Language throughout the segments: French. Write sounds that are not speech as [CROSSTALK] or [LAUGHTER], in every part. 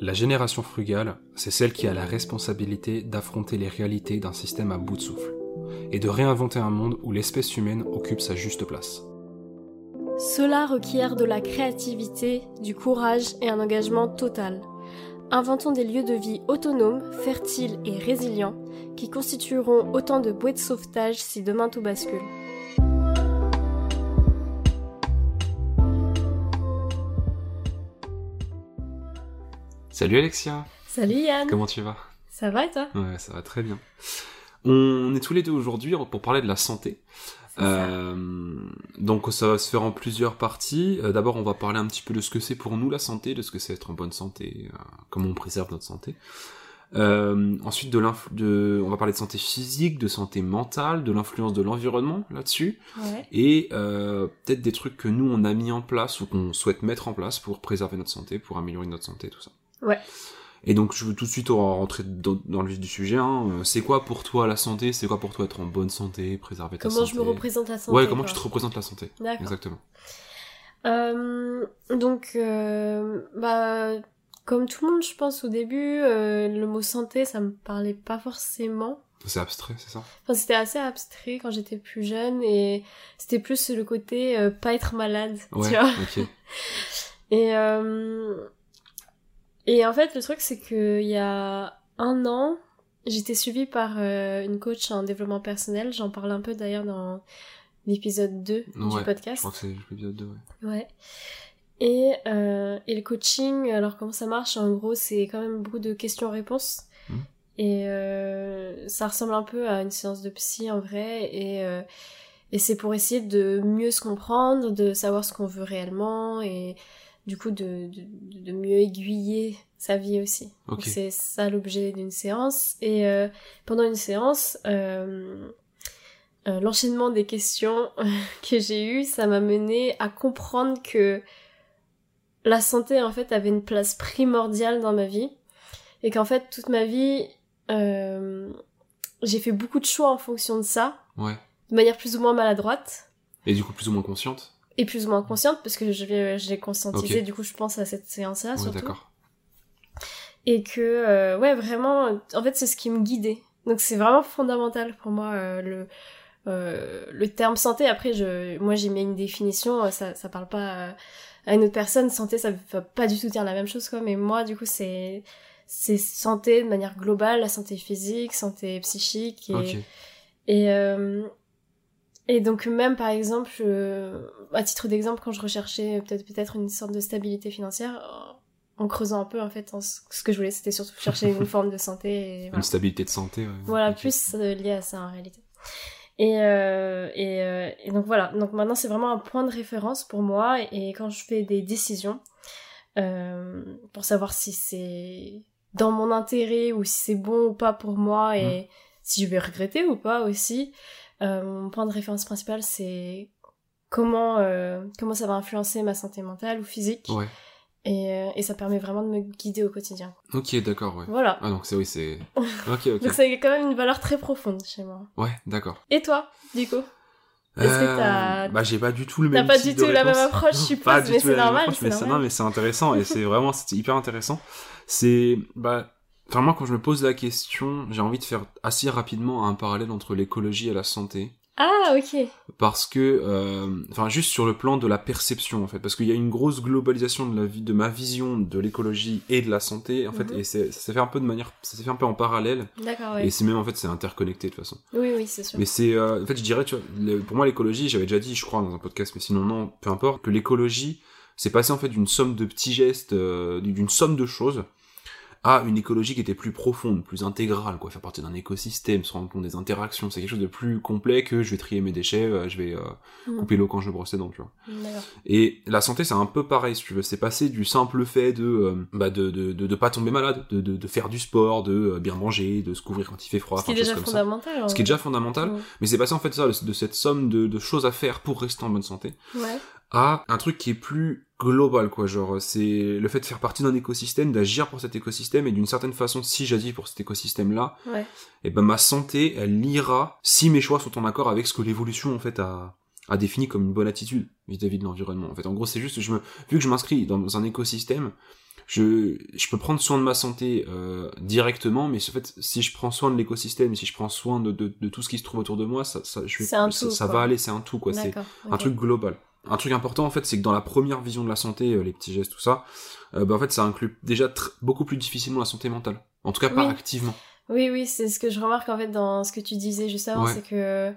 La génération frugale, c'est celle qui a la responsabilité d'affronter les réalités d'un système à bout de souffle, et de réinventer un monde où l'espèce humaine occupe sa juste place. Cela requiert de la créativité, du courage et un engagement total. Inventons des lieux de vie autonomes, fertiles et résilients, qui constitueront autant de bouées de sauvetage si demain tout bascule. Salut Alexia Salut Yann Comment tu vas? Ça va et toi? Ouais, ça va très bien. On est tous les deux aujourd'hui pour parler de la santé. Euh, donc ça va se faire en plusieurs parties. Euh, D'abord, on va parler un petit peu de ce que c'est pour nous la santé, de ce que c'est être en bonne santé, euh, comment on préserve notre santé. Ensuite, de, de on va parler de santé physique, de santé mentale, de l'influence de l'environnement là-dessus, Ouais. et peut-être des trucs que nous on a mis en place ou qu'on souhaite mettre en place pour préserver notre santé, pour améliorer notre santé, tout ça. Ouais. Et donc je veux tout de suite rentrer dans, dans le vif du sujet. Hein. Euh, C'est quoi pour toi la santé? C'est quoi pour toi être en bonne santé, préserver ta Comment santé je me représente la santé Ouais, comment quoi. tu te représentes la santé? D'accord. Exactement. Euh, donc, euh, bah, comme tout le monde, je pense au début, euh, le mot santé, ça me parlait pas forcément. C'est abstrait, c'est ça? Enfin, c'était assez abstrait quand j'étais plus jeune et c'était plus le côté euh, pas être malade, Ouais, tu vois. ok. [LAUGHS] Et, euh, et en fait, le truc, c'est que il y a un an, j'étais suivie par euh, une coach en développement personnel. J'en parle un peu d'ailleurs dans l'épisode 2 Ouais, du Je podcast. crois que c'est l'épisode 2, ouais. Ouais. Et, euh, et le coaching, alors comment ça marche? En gros, c'est quand même beaucoup de questions-réponses. Mhm. Et euh, ça ressemble un peu à une séance de psy en vrai. Et, euh, et c'est pour essayer de mieux se comprendre, de savoir ce qu'on veut réellement et du coup de, de, de mieux aiguiller sa vie aussi. C'est ça l'objet d'une séance. Et euh, pendant une séance, euh, euh, l'enchaînement des questions [LAUGHS] que j'ai eues, ça m'a mené à comprendre que la santé en fait avait une place primordiale dans ma vie et qu'en fait toute ma vie j'ai fait beaucoup de choix en fonction de ça, Ouais. de manière plus ou moins maladroite Et du coup, plus ou moins consciente et plus ou moins consciente parce que je l'ai je l'ai conscientisé Ok. du coup je pense à cette séance là Ouais, surtout d'accord. et que euh, ouais vraiment en fait c'est ce qui me guidait donc c'est vraiment fondamental pour moi euh, le euh, le terme santé après je moi j'ai mis une définition euh, ça ça parle pas à une autre personne santé ça veut pas du tout dire la même chose quoi mais moi du coup c'est c'est santé de manière globale la santé physique santé psychique et Ok. et, euh, et donc même par exemple, euh, à titre d'exemple, quand je recherchais peut-être peut-être une sorte de stabilité financière, en creusant un peu en fait, en ce que je voulais c'était surtout chercher une [LAUGHS] forme de santé. Et Une stabilité de santé, ouais. Voilà, plus euh, lié à ça en réalité. Et, euh, et, euh, et donc voilà, donc maintenant c'est vraiment un point de référence pour moi et quand je fais des décisions pour savoir si c'est dans mon intérêt ou si c'est bon ou pas pour moi et si je vais regretter ou pas aussi, mon point de référence principal c'est comment euh, comment ça va influencer ma santé mentale ou physique Ouais. et, euh, et ça permet vraiment de me guider au quotidien. Ok, d'accord, ouais. Voilà. Ah, donc c'est oui, c'est. [LAUGHS] Ok, ok. Donc ça a quand même une valeur très profonde chez moi. Ouais, d'accord. Et toi, du coup? Est-ce que t'as- Bah, j'ai pas du tout le T'as même. pas type du tout la même approche, je suppose, pas mais c'est normal, approche, c'est mais c'est- normal. Non, mais c'est intéressant et c'est vraiment c'est hyper intéressant. C'est bah. Enfin, moi, quand je me pose la question, j'ai envie de faire assez rapidement un parallèle entre l'écologie et la santé. Ah, ok. parce que euh, enfin juste sur le plan de la perception en fait parce qu'il y a une grosse globalisation de la vie de ma vision de l'écologie et de la santé en fait Mhm. et ça s'est fait un peu de manière ça s'est fait un peu en parallèle D'accord, et ouais. c'est même en fait c'est interconnecté de toute façon Oui, oui, c'est sûr. mais c'est euh, en fait je dirais tu vois le- pour moi l'écologie j'avais déjà dit je crois dans un podcast mais sinon non peu importe que l'écologie c'est passé en fait d'une somme de petits gestes euh, d'une somme de choses à une écologie qui était plus profonde, plus intégrale, quoi, faire partie d'un écosystème, se rendre compte des interactions, c'est quelque chose de plus complet que je vais trier mes déchets, euh, je vais euh, Mhm. couper l'eau quand je brosse les dents, tu vois. Et la santé, c'est un peu pareil, si tu veux. C'est passé du simple fait de, euh, bah, de, de, de, de pas tomber malade, de, de, faire du sport, de euh, bien manger, de se couvrir quand il fait froid, Ce qui est déjà comme ça. fondamental. en Ce qui est déjà fondamental, Mhm. mais c'est passé en fait ça, de, de cette somme de, de choses à faire pour rester en bonne santé, Ouais. À un truc qui est plus global, quoi. Genre, c'est le fait de faire partie d'un écosystème, d'agir pour cet écosystème, et d'une certaine façon, si j'agis pour cet écosystème-là, Ouais. et ben ma santé, elle ira si mes choix sont en accord avec ce que l'évolution en fait a, a défini comme une bonne attitude vis-à-vis de l'environnement. En fait, en gros, c'est juste, je me, vu que je m'inscris dans un écosystème, je, je peux prendre soin de ma santé euh, directement, mais en fait, si je prends soin de l'écosystème, si je prends soin de, de, de, tout ce qui se trouve autour de moi, ça, ça, je ça, va aller, c'est un tout, quoi. C'est un truc global. Un truc important, en fait, c'est que dans la première vision de la santé, euh, les petits gestes, tout ça, euh, bah, en fait, ça inclut déjà beaucoup plus difficilement la santé mentale. En tout cas, pas activement. Oui, oui, c'est ce que je remarque en fait dans ce que tu disais juste avant, Ouais. c'est que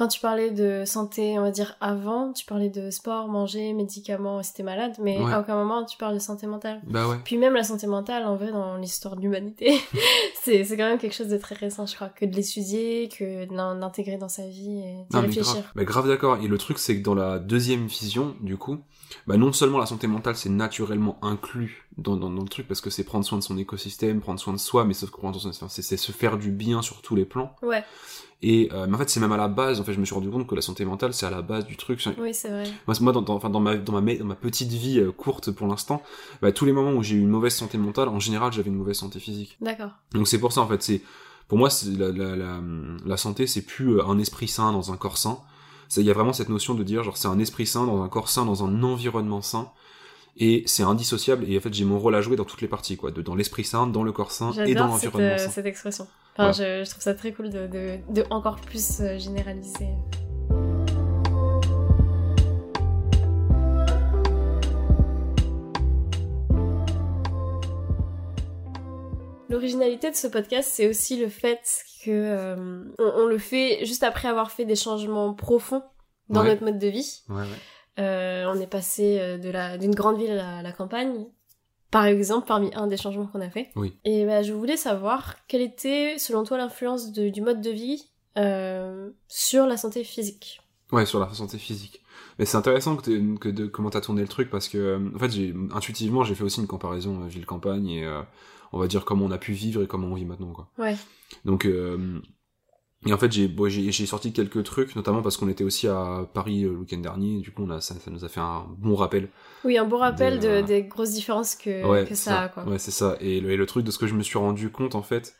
quand tu parlais de santé, on va dire avant, tu parlais de sport, manger, médicaments, si t'es malade, mais Ouais. à aucun moment tu parles de santé mentale. Bah ouais. Puis même la santé mentale, en vrai, dans l'histoire de l'humanité, [LAUGHS] c'est quand même quelque chose de très récent, je crois, que de l'étudier, que de l'in- l'intégrer dans sa vie et Non, mais réfléchir. grave. Bah, grave d'accord. Et le truc, c'est que dans la deuxième vision, du coup, bah, non seulement la santé mentale, c'est naturellement inclus dans, dans, dans le truc, parce que c'est prendre soin de son écosystème, prendre soin de soi, mais sauf que de- c'est se faire du bien sur tous les plans. Ouais, Et euh, mais en fait, c'est même à la base, en fait, je me suis rendu compte que la santé mentale, c'est à la base du truc. oui, c'est vrai. Moi, dans, dans, enfin, dans, ma, dans, ma, dans ma petite vie euh, courte pour l'instant, bah, tous les moments où j'ai eu une mauvaise santé mentale, en général, j'avais une mauvaise santé physique. D'accord. Donc c'est pour ça en fait, c'est pour moi la, la, la, la santé c'est plus euh, un esprit sain dans un corps sain. Il y a vraiment cette notion de dire genre c'est un esprit sain dans un corps sain dans un environnement sain et c'est indissociable et en fait j'ai mon rôle à jouer dans toutes les parties quoi, de, dans l'esprit sain, dans le corps sain et dans l'environnement euh, sain. cette expression. Enfin, je, je trouve ça très cool de, de, de encore plus euh, généraliser. L'originalité de ce podcast, c'est aussi le fait que euh, on, on le fait juste après avoir fait des changements profonds dans Ouais. notre mode de vie. Ouais, ouais. Euh, on est passé euh, de la d'une grande ville à la, campagne, par exemple, parmi un des changements qu'on a fait. Oui. Et bah, je voulais savoir quelle était, selon toi, l'influence du mode de vie euh, sur la santé physique. Ouais, sur la santé physique. Mais c'est intéressant que, de comment t'as tourné le truc parce que euh, en fait j'ai intuitivement j'ai fait aussi une comparaison euh, ville campagne et on va dire comment on a pu vivre et comment on vit maintenant quoi. Ouais. Donc, et en fait, j'ai bon, sorti quelques trucs, notamment parce qu'on était aussi à Paris euh, le week-end dernier, du coup, on a, ça, ça nous a fait un bon rappel. Oui, un bon rappel De- de, des grosses différences que, ouais, que ça a, quoi. Ouais, c'est ça. Et le, et le truc de ce que je me suis rendu compte, en fait,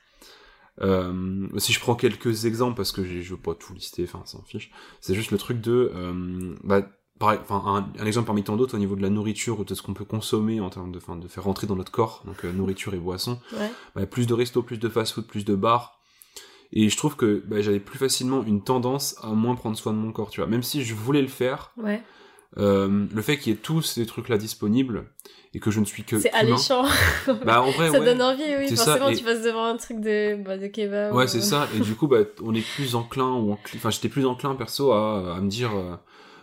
euh, si je prends quelques exemples, parce que je veux pas tout lister, enfin, ça s'en fiche, c'est juste le truc de, euh, bah, pareil, enfin, un, un exemple parmi tant d'autres au niveau de la nourriture ou de ce qu'on peut consommer en termes de, enfin, de faire rentrer dans notre corps, donc euh, nourriture et boissons. Ouais. bah, plus de restos, plus de fast-food, plus de bars. Et je trouve que bah, j'avais plus facilement une tendance à moins prendre soin de mon corps, tu vois. Même si je voulais le faire, Ouais. euh, le fait qu'il y ait tous ces trucs-là disponibles et que je ne suis que C'est alléchant. [LAUGHS] Bah en vrai, ça ouais. donne envie, oui. C'est ça, Forcément, et- tu passes devant un truc de, bah, de kebab. Ouais, ou- c'est ça. [LAUGHS] Et du coup, bah, on est plus enclin ou enfin, j'étais plus enclin perso à, à me dire, euh,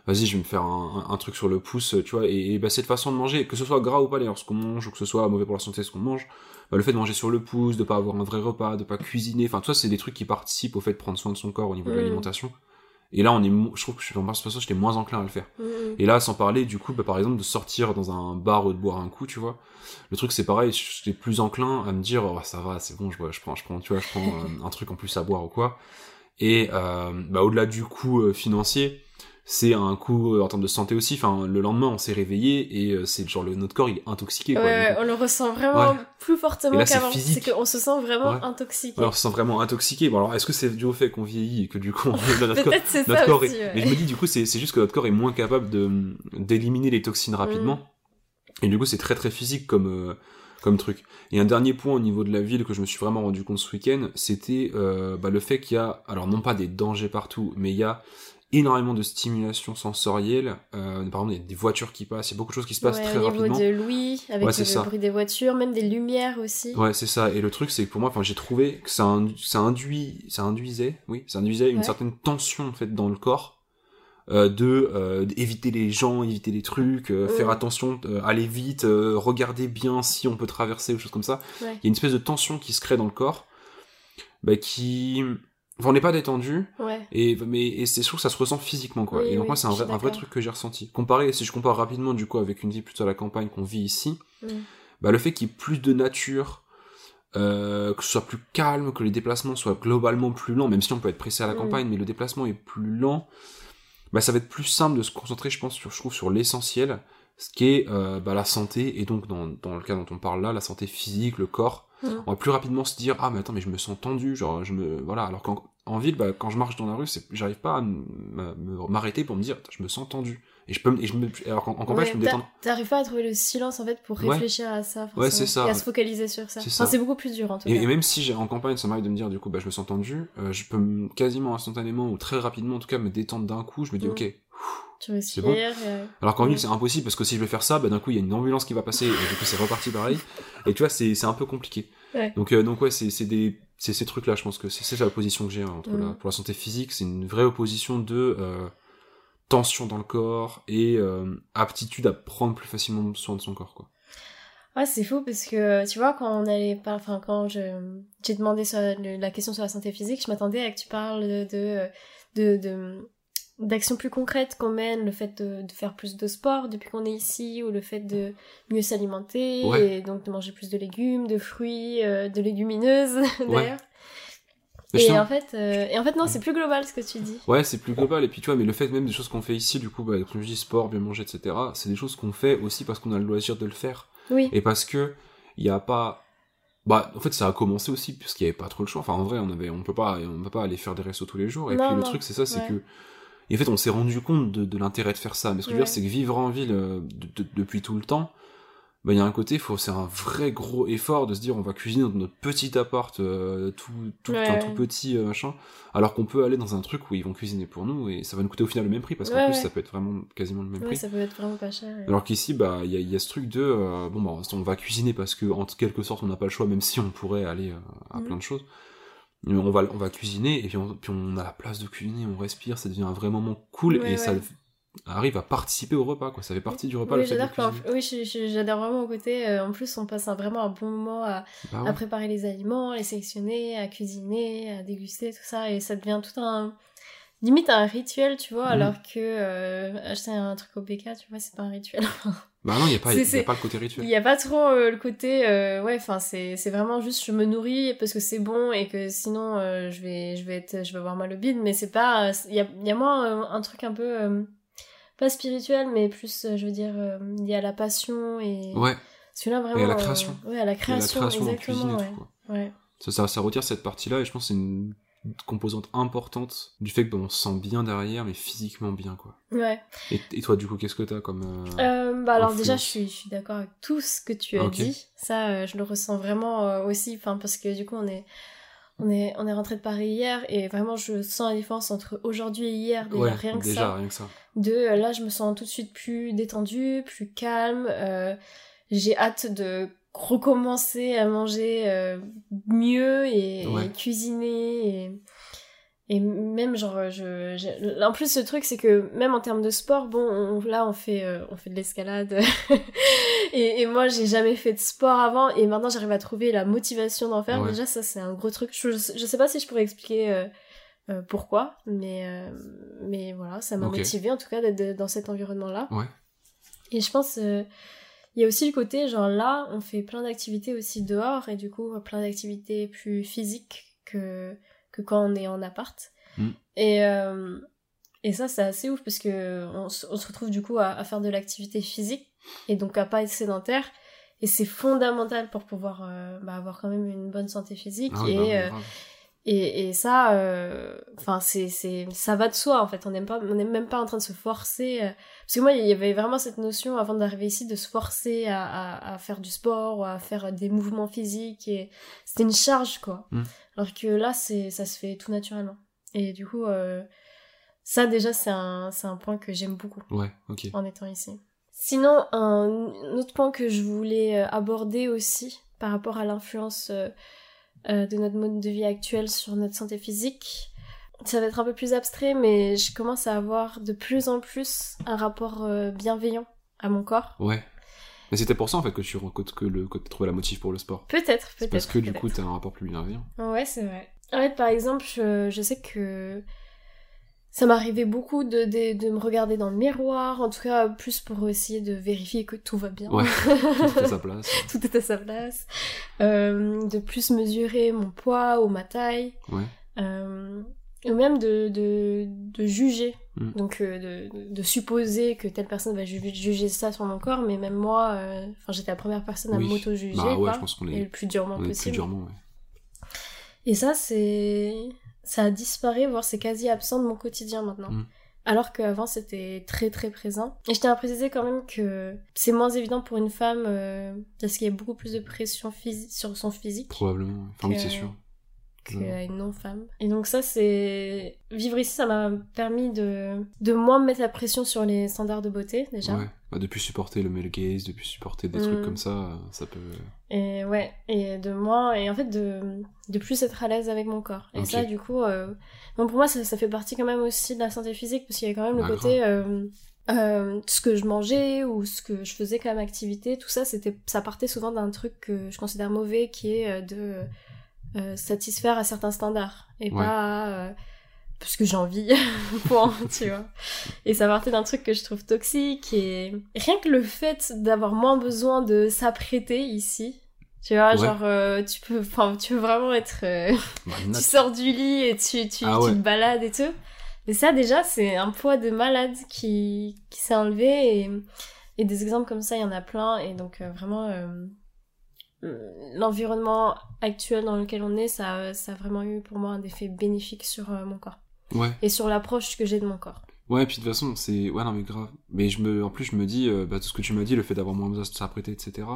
vas-y, je vais me faire un, un- un truc sur le pouce, tu vois. Et, et bah, cette façon de manger, que ce soit gras ou pas d'ailleurs, ce qu'on mange, ou que ce soit mauvais pour la santé, ce qu'on mange, le fait de manger sur le pouce, de pas avoir un vrai repas, de pas cuisiner, enfin, tout ça, c'est des trucs qui participent au fait de prendre soin de son corps au niveau de Mm. l'alimentation. Et là, on est, je trouve que je suis en façon, j'étais moins enclin à le faire. Mm. Et là, sans parler, du coup, bah, par exemple, de sortir dans un bar ou de boire un coup, tu vois. Le truc, c'est pareil, j'étais plus enclin à me dire, oh, ça va, c'est bon, je, je prends, je prends, tu vois, je prends euh, un truc en plus à boire ou quoi. Et, euh, bah, au-delà du coût euh, financier, c'est un coût euh, en termes de santé aussi. Enfin, le lendemain, on s'est réveillé et euh, c'est genre, le, notre corps, il est intoxiqué, Ouais, quoi. du ouais, coup. on le ressent vraiment Ouais. plus fortement qu'avant. C'est qu'on se sent vraiment Ouais. intoxiqué. Ouais, on se sent vraiment intoxiqué. Bon, alors, est-ce que c'est dû au fait qu'on vieillit et que du coup, on- notre corps, notre ça corps aussi. est... Mais je me dis, du coup, c'est c'est juste que notre corps est moins capable de d'éliminer les toxines rapidement. Et du coup, c'est très très physique comme, euh, comme truc. Et un dernier point au niveau de la ville que je me suis vraiment rendu compte ce week-end, c'était euh, bah, le fait qu'il y a, alors non pas des dangers partout, mais il y a énormément de stimulation sensorielle. Euh, par exemple, il y a des voitures qui passent, il y a beaucoup de choses qui se passent Ouais, très au niveau rapidement. de l'ouïe, avec Ouais, le ça. bruit des voitures, même des lumières aussi. Ouais, c'est ça. Et le truc, c'est que pour moi, enfin, j'ai trouvé que ça, indu- ça induit, ça induisait, oui, ça induisait une certaine tension en fait dans le corps. euh, de euh, éviter les gens, éviter les trucs, euh, Mm. faire attention, euh, aller vite, euh, regarder bien si on peut traverser ou choses comme ça. Il y a une espèce de tension qui se crée dans le corps, bah, qui, enfin, on n'est pas détendu, Ouais. et mais et c'est sûr que ça se ressent physiquement quoi. Oui, et donc oui, moi c'est un vrai, un vrai truc que j'ai ressenti. Comparé, si je compare rapidement du coup avec une vie plutôt à la campagne qu'on vit ici, Mm. bah, le fait qu'il y ait plus de nature, euh, que ce soit plus calme, que les déplacements soient globalement plus lents, même si on peut être pressé à la Mm. campagne, mais le déplacement est plus lent, bah, ça va être plus simple de se concentrer, je pense, sur, je trouve, sur l'essentiel, ce qui est euh, bah, la santé, et donc dans, dans le cas dont on parle là, la santé physique, le corps. Mm. On va plus rapidement se dire ah mais attends mais je me sens tendu, genre je me voilà alors qu'en en ville bah, quand je marche dans la rue c'est j'arrive pas à m'arrêter pour me dire je me sens tendu Et je peux, me- et je me, alors qu'en en campagne, Ouais, je peux me détendre. T'arrives pas à trouver le silence en fait pour Ouais. réfléchir à ça. Ouais, c'est ça. Et à se focaliser sur ça. C'est Enfin, beaucoup plus dur en tout Et, cas. et même si en campagne, ça m'arrive de me dire, du coup, bah, je me sens tendu, euh, je peux me- quasiment instantanément, ou très rapidement, en tout cas, me détendre d'un coup, je me dis, Mm. ok. Tu respires. bon. euh, Alors qu'en ville, c'est impossible, parce que si je vais faire ça, bah, d'un coup, il y a une ambulance qui va passer, et du coup, c'est reparti pareil. Et tu vois, c'est, c'est un peu compliqué. Ouais. Donc, euh, donc ouais, c'est, c'est des, c'est ces trucs-là, je pense que c'est, c'est la position que j'ai hein, entre Mm. la, pour la santé physique, c'est une vraie opposition de, euh, tension dans le corps et euh, aptitude à prendre plus facilement soin de son corps, quoi. Ouais, c'est fou parce que tu vois, quand on allait enfin, quand je... j'ai demandé sur la question sur la santé physique, je m'attendais à que tu parles de, de, de, d'actions plus concrètes qu'on mène, le fait de, de faire plus de sport depuis qu'on est ici, ou le fait de mieux s'alimenter, Ouais. et donc de manger plus de légumes, de fruits, euh, de légumineuses [LAUGHS] d'ailleurs. Et en fait, euh, et en fait non, c'est plus global ce que tu dis. Ouais, c'est plus global. Et puis, tu vois, mais le fait même des choses qu'on fait ici, du coup, bah, comme je dis, sport, bien manger, etc., c'est des choses qu'on fait aussi parce qu'on a le loisir de le faire. Oui. Et parce que, il y a pas, bah, en fait, ça a commencé aussi, puisqu'il n'y avait pas trop le choix. Enfin, en vrai, on avait, on peut pas, on peut pas aller faire des restos tous les jours. Et Non, puis, le non. truc, c'est ça, c'est que, et en fait, on s'est rendu compte de, de l'intérêt de faire ça. Mais ce que je veux dire, c'est que vivre en ville euh, de- de- depuis tout le temps, bah, il y a un côté, faut, c'est un vrai gros effort de se dire, on va cuisiner dans notre petit appart, euh, tout, tout, Ouais, enfin, ouais. tout petit, euh, machin, alors qu'on peut aller dans un truc où ils vont cuisiner pour nous et ça va nous coûter au final le même prix parce qu'en Ouais, plus, ça peut être vraiment quasiment le même prix. ça peut être vraiment pas cher. Alors qu'ici, bah, il y a, il y a ce truc de, bon, bah, on va cuisiner parce que, en quelque sorte, on n'a pas le choix, même si on pourrait aller à Mhm. plein de choses. On va, on va cuisiner, et puis on, puis on a la place de cuisiner, on respire, ça devient un vrai moment cool, Ouais, et ça arrive à participer au repas, quoi. Ça fait partie du repas, Oui, j'adore oui, vraiment au côté. euh, en plus, on passe un, vraiment un bon moment à, Bah à préparer les aliments, les sélectionner, à cuisiner, à déguster, tout ça. Et ça devient tout un. limite un rituel, tu vois, Mhm. alors que euh, acheter un truc au BK, tu vois, c'est pas un rituel. [LAUGHS] Bah non, il n'y a, pas- y a pas le côté rituel. Il y a pas trop euh, le côté. euh, ouais, enfin, c'est vraiment juste je me nourris parce que c'est bon et que sinon euh, je, vais, je, vais être, je vais avoir mal au bide, mais c'est pas. Il y a, il y a moins un truc un peu. pas spirituel, mais plus, je veux dire, euh, lié à la passion et. Ouais, Celui-là vraiment. Et à la création. ouais, à la il y a la création, création en exactement. cuisine et ouais. tout, quoi. Ouais. Ça, ça, ça retire cette partie-là, et je pense que c'est une composante importante du fait qu'on se sent bien derrière, mais physiquement bien, quoi. Ouais. Et, et toi, du coup, qu'est-ce que t'as comme... euh, Euh, bah alors déjà, je suis, je suis d'accord avec tout ce que tu as dit. Ça, euh, je le ressens vraiment aussi, enfin parce que du coup, on est, on est, on est rentré de Paris hier et vraiment, je sens la différence entre aujourd'hui et hier. Déjà, ouais, rien que déjà, ça. rien que ça. De là, je me sens tout de suite plus détendue, plus calme. J'ai hâte de recommencer à manger euh, mieux et, Ouais. et cuisiner et et même genre je, je- en plus ce truc c'est que même en termes de sport bon on- là on fait euh, on fait de l'escalade [LAUGHS] et, et moi j'ai jamais fait de sport avant et maintenant j'arrive à trouver la motivation d'en faire Ouais. déjà ça c'est un gros truc je, je sais pas si je pourrais expliquer euh, euh, pourquoi mais euh, mais voilà ça m'a motivé en tout cas d'être dans cet environnement là Ouais. et je pense euh, il y a aussi le côté genre là on fait plein d'activités aussi dehors et du coup plein d'activités plus physiques que que quand on est en appart. Mm. Et, euh, et ça, c'est assez ouf parce que on, se- on se retrouve du coup à, à faire de l'activité physique et donc à pas être sédentaire. Et c'est fondamental pour pouvoir euh, bah, avoir quand même une bonne santé physique. Ah et, bah euh. Et, et ça, euh, enfin c'est c'est ça va de soi en fait. On n'aime pas, on n'est même pas en train de se forcer. euh, parce que moi, il y avait vraiment cette notion avant d'arriver ici de se forcer à, à, à faire du sport ou à faire des mouvements physiques. Et c'était une charge quoi. Mm. Alors que là, c'est ça se fait tout naturellement. Et du coup, euh, ça déjà c'est un c'est un point que j'aime beaucoup Ouais, ok. en étant ici. Sinon, un, un autre point que je voulais euh, aborder aussi par rapport à l'influence euh, euh, de notre mode de vie actuel sur notre santé physique, ça va être un peu plus abstrait, mais je commence à avoir de plus en plus un rapport euh, bienveillant à mon corps. Ouais. Mais c'était pour ça, en fait, que tu que, que le, que t'as trouvé la motive pour le sport. Peut-être, peut-être. parce que, du coup, t'as un rapport plus bienveillant. Ouais, c'est vrai. En fait, par exemple, je, je sais que ça m'arrivait beaucoup de, de, de me regarder dans le miroir, en tout cas plus pour essayer de vérifier que tout va bien. Ouais, [LAUGHS] tout est à sa place. tout est à sa place. Euh, de plus mesurer mon poids ou ma taille. Ouais. Euh, ou même de, de, de juger. Mm. Donc euh, de, de supposer que telle personne va ju- juger ça sur mon corps, mais même moi, euh, enfin j'étais la première personne à Oui. m'auto-juger, Bah ouais, je pense qu'on et est, le plus durement on est plus possible. durement, ouais. Et ça, c'est. Ça a disparu, voire c'est quasi absent de mon quotidien maintenant. Mm. alors qu'avant c'était très très présent. Et je tiens à préciser quand même que c'est moins évident pour une femme euh, parce qu'il y a beaucoup plus de pression physique sur son physique. Probablement. Enfin, oui, c'est sûr. Qu'une non-femme. Et donc ça, c'est... Vivre ici, ça m'a permis de... de moins me mettre la pression sur les standards de beauté, déjà. Ouais, bah, depuis supporter le male gaze, depuis supporter des trucs Mm. comme ça, ça peut... Et ouais, et de moins... Et en fait, de, de plus être à l'aise avec mon corps. Et ça, du coup... euh, bon, pour moi, ça, ça fait partie quand même aussi de la santé physique, parce qu'il y a quand même Bah, le côté... euh, euh, ce que je mangeais ou ce que je faisais comme activité, tout ça, c'était, ça partait souvent d'un truc que je considère mauvais, qui est euh, de euh, satisfaire à certains standards et Ouais. pas à, euh, parce que j'ai envie, [LAUGHS] point, tu vois. Et ça partait d'un truc que je trouve toxique et rien que le fait d'avoir moins besoin de s'apprêter ici, tu vois, Ouais. genre euh, tu peux, enfin, tu peux vraiment être, euh, Bah, [LAUGHS] tu sors du lit et tu, tu, Ah tu ouais. te balades et tout. Mais ça, déjà, c'est un poids de malade qui, qui s'est enlevé. Et, et des exemples comme ça, il y en a plein. Et donc, euh, vraiment, l'environnement actuel dans lequel on est, ça, ça a vraiment eu pour moi un effet bénéfique sur mon corps. Ouais. Et sur l'approche que j'ai de mon corps. Ouais, puis de toute façon, c'est... Ouais, non, mais grave. Mais je me... en plus, je me dis, euh, bah, tout ce que tu m'as dit, le fait d'avoir moins besoin de s'apprêter, etc.,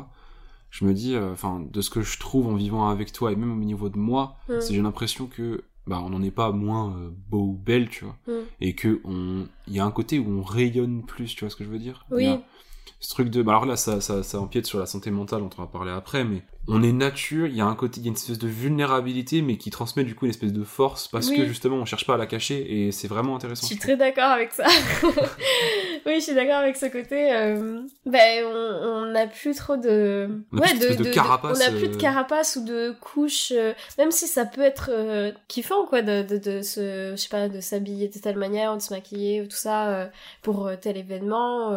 je me dis, euh, enfin, de ce que je trouve en vivant avec toi, et même au niveau de moi, Mm. c'est j'ai l'impression que, bah, on n'en est pas moins euh, beau ou belle, tu vois. Mm. Et que on... Il y a un côté où on rayonne plus, tu vois ce que je veux dire? Oui. A Ce truc de... Bah, alors là, ça, ça, ça empiète sur la santé mentale, on va parler après, mais on est nature, il y a un côté, il y a une espèce de vulnérabilité, mais qui transmet du coup une espèce de force, parce Oui. que justement, on cherche pas à la cacher, et c'est vraiment Je intéressant. suis je très d'accord avec ça. [LAUGHS] oui, je suis d'accord avec ce côté. euh, Ben, on n'a plus trop de. On a plus cette espèce de carapace, On n'a plus de euh. carapace ou de couches. euh, Même si ça peut être euh, kiffant, quoi, de, de, se, je sais pas, de s'habiller de telle manière, de se maquiller, ou tout ça, pour tel événement.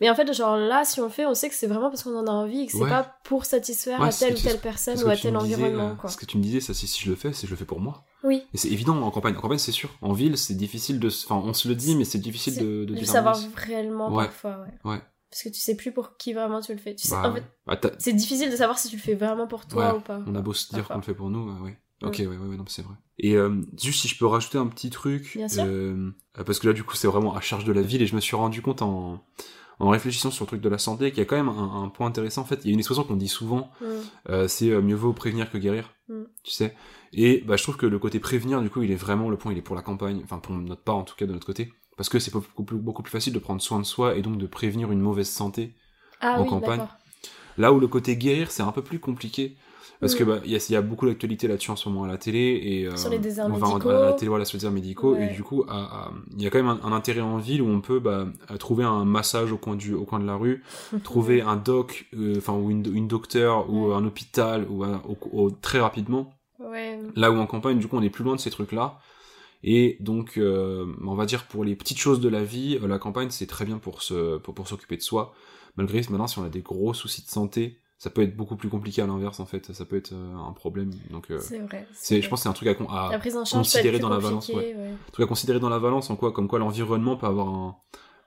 Mais en fait, genre là, si on le fait, on sait que c'est vraiment parce qu'on en a envie et que c'est Ouais. pas pour satisfaire Ouais, à telle ou telle personne ou à tel me disais, environnement, quoi. Ce que tu me disais, ça, si je le fais, c'est je le fais pour moi. Oui. Et c'est évident en campagne. En campagne, c'est sûr. En ville, c'est difficile de. Enfin, on se le dit, mais c'est difficile de, de de savoir réellement Ouais. parfois, ouais. Ouais. Parce que tu sais plus pour qui vraiment tu le fais. Tu sais, Bah, en fait, bah, c'est difficile de savoir si tu le fais vraiment pour toi Ouais, ou pas. on a beau se dire qu'on le fait pour nous, euh, ouais. Ok, Mm. ouais, ouais, ouais, non, c'est vrai. Et euh, juste si je peux rajouter un petit truc, Bien sûr. euh, parce que là, du coup, c'est vraiment à charge de la ville, et je me suis rendu compte en, en réfléchissant sur le truc de la santé qu'il y a quand même un, un point intéressant. En fait, il y a une expression qu'on dit souvent, Mm. euh, c'est euh, mieux vaut prévenir que guérir, Mm. tu sais. Et bah, je trouve que le côté prévenir, du coup, il est vraiment le point, il est pour la campagne, enfin pour notre part en tout cas de notre côté, parce que c'est beaucoup plus, beaucoup plus facile de prendre soin de soi et donc de prévenir une mauvaise santé. Ah en oui, campagne. Là où le côté guérir, c'est un peu plus compliqué. Parce Mm. que bah, il y, a- y a beaucoup d'actualité là-dessus en ce moment à la télé et euh, Sur les déserts enfin, médicaux. à la télé voilà sur les déserts médicaux Ouais. et du coup il y a quand même un, un intérêt en ville où on peut bah, trouver un massage au coin du au coin de la rue trouver un doc euh, enfin ou une, une docteur ou Ouais. un hôpital ou un- au- au- très rapidement Ouais. là où en campagne du coup on est plus loin de ces trucs là et donc euh, on va dire pour les petites choses de la vie la campagne c'est très bien pour se pour, pour s'occuper de soi malgré que maintenant si on a des gros soucis de santé ça peut être beaucoup plus compliqué à l'inverse en fait ça peut être euh, un problème donc euh, C'est vrai. c'est je pense que c'est un truc à, con- considérer dans la balance, ouais. un truc à considérer dans la balance en quoi comme quoi l'environnement peut avoir un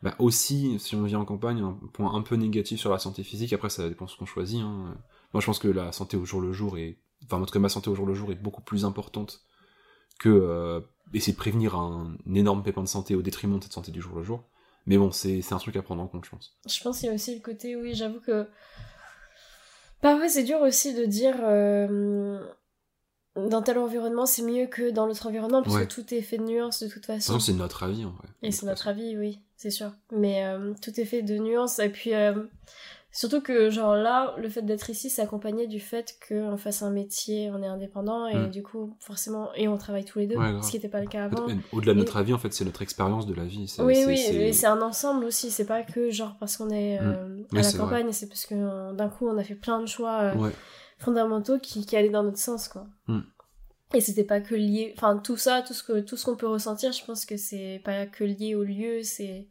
bah, aussi si on vit en campagne un point un peu négatif sur la santé physique après ça dépend de ce qu'on choisit hein. moi je pense que la santé au jour le jour est enfin en tout cas ma santé au jour le jour est beaucoup plus importante que euh, essayer de prévenir un, énorme pépin de santé au détriment de cette santé du jour le jour mais bon c'est un truc à prendre en compte je pense Je pense qu'il y a aussi le côté, oui, j'avoue que. Parfois, c'est dur aussi de dire. euh, Dans tel environnement, c'est mieux que dans l'autre environnement, parce Ouais. que tout est fait de nuances de toute façon. façon c'est notre avis en vrai Et c'est notre avis, oui, c'est sûr. Mais euh, tout est fait de nuances. Et puis, euh, surtout que, genre là, le fait d'être ici, c'est accompagné du fait qu'on fasse un métier, on est indépendant, et Mm. du coup, forcément, et on travaille tous les deux, Ouais, ce qui n'était pas le cas avant. Au-delà de notre avis, en fait, c'est notre expérience de la vie. Oui, oui, c'est- un ensemble aussi, c'est pas que genre parce qu'on est euh, Mm. Oui, à la campagne, c'est parce que euh, d'un coup on a fait plein de choix euh, Ouais. fondamentaux qui, qui allaient dans notre sens, quoi. Mm. Et c'était pas que lié, enfin tout ça, tout ce que tout ce qu'on peut ressentir, je pense que c'est pas que lié au lieu, c'est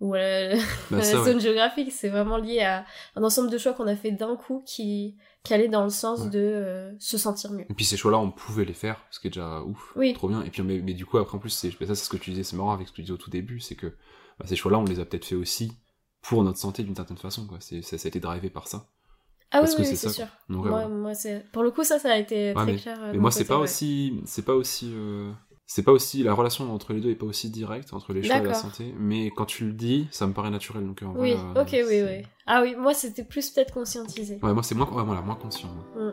ou à [LAUGHS] la, Bah, à la ouais. zone géographique, c'est vraiment lié à un ensemble de choix qu'on a fait d'un coup qui qui allaient dans le sens Ouais. de euh, se sentir mieux. Et puis ces choix-là, on pouvait les faire, ce qui est déjà ouf, Oui. trop bien. Et puis, mais, mais du coup, après, en plus, c'est, ça, c'est ce que tu disais, c'est marrant avec ce que tu disais au tout début, c'est que bah, ces choix-là, on les a peut-être fait aussi pour notre santé d'une certaine façon, quoi. C'est, ça, ça a été drivé par ça. Ah Parce oui, que oui, c'est sûr. Donc, ouais, Moi, pour le coup ça, ça a été très mais, clair. euh, mais moi, c'est pas aussi, c'est pas aussi, euh, c'est pas aussi la relation entre les deux est pas aussi directe entre les choix et la santé, mais quand tu le dis, ça me paraît naturel. Donc en Oui, vrai, euh, ok, oui, oui. Ah oui, moi c'était plus peut-être conscientisé. Ouais, moi c'est moins, ouais, voilà, moins conscient. Mm.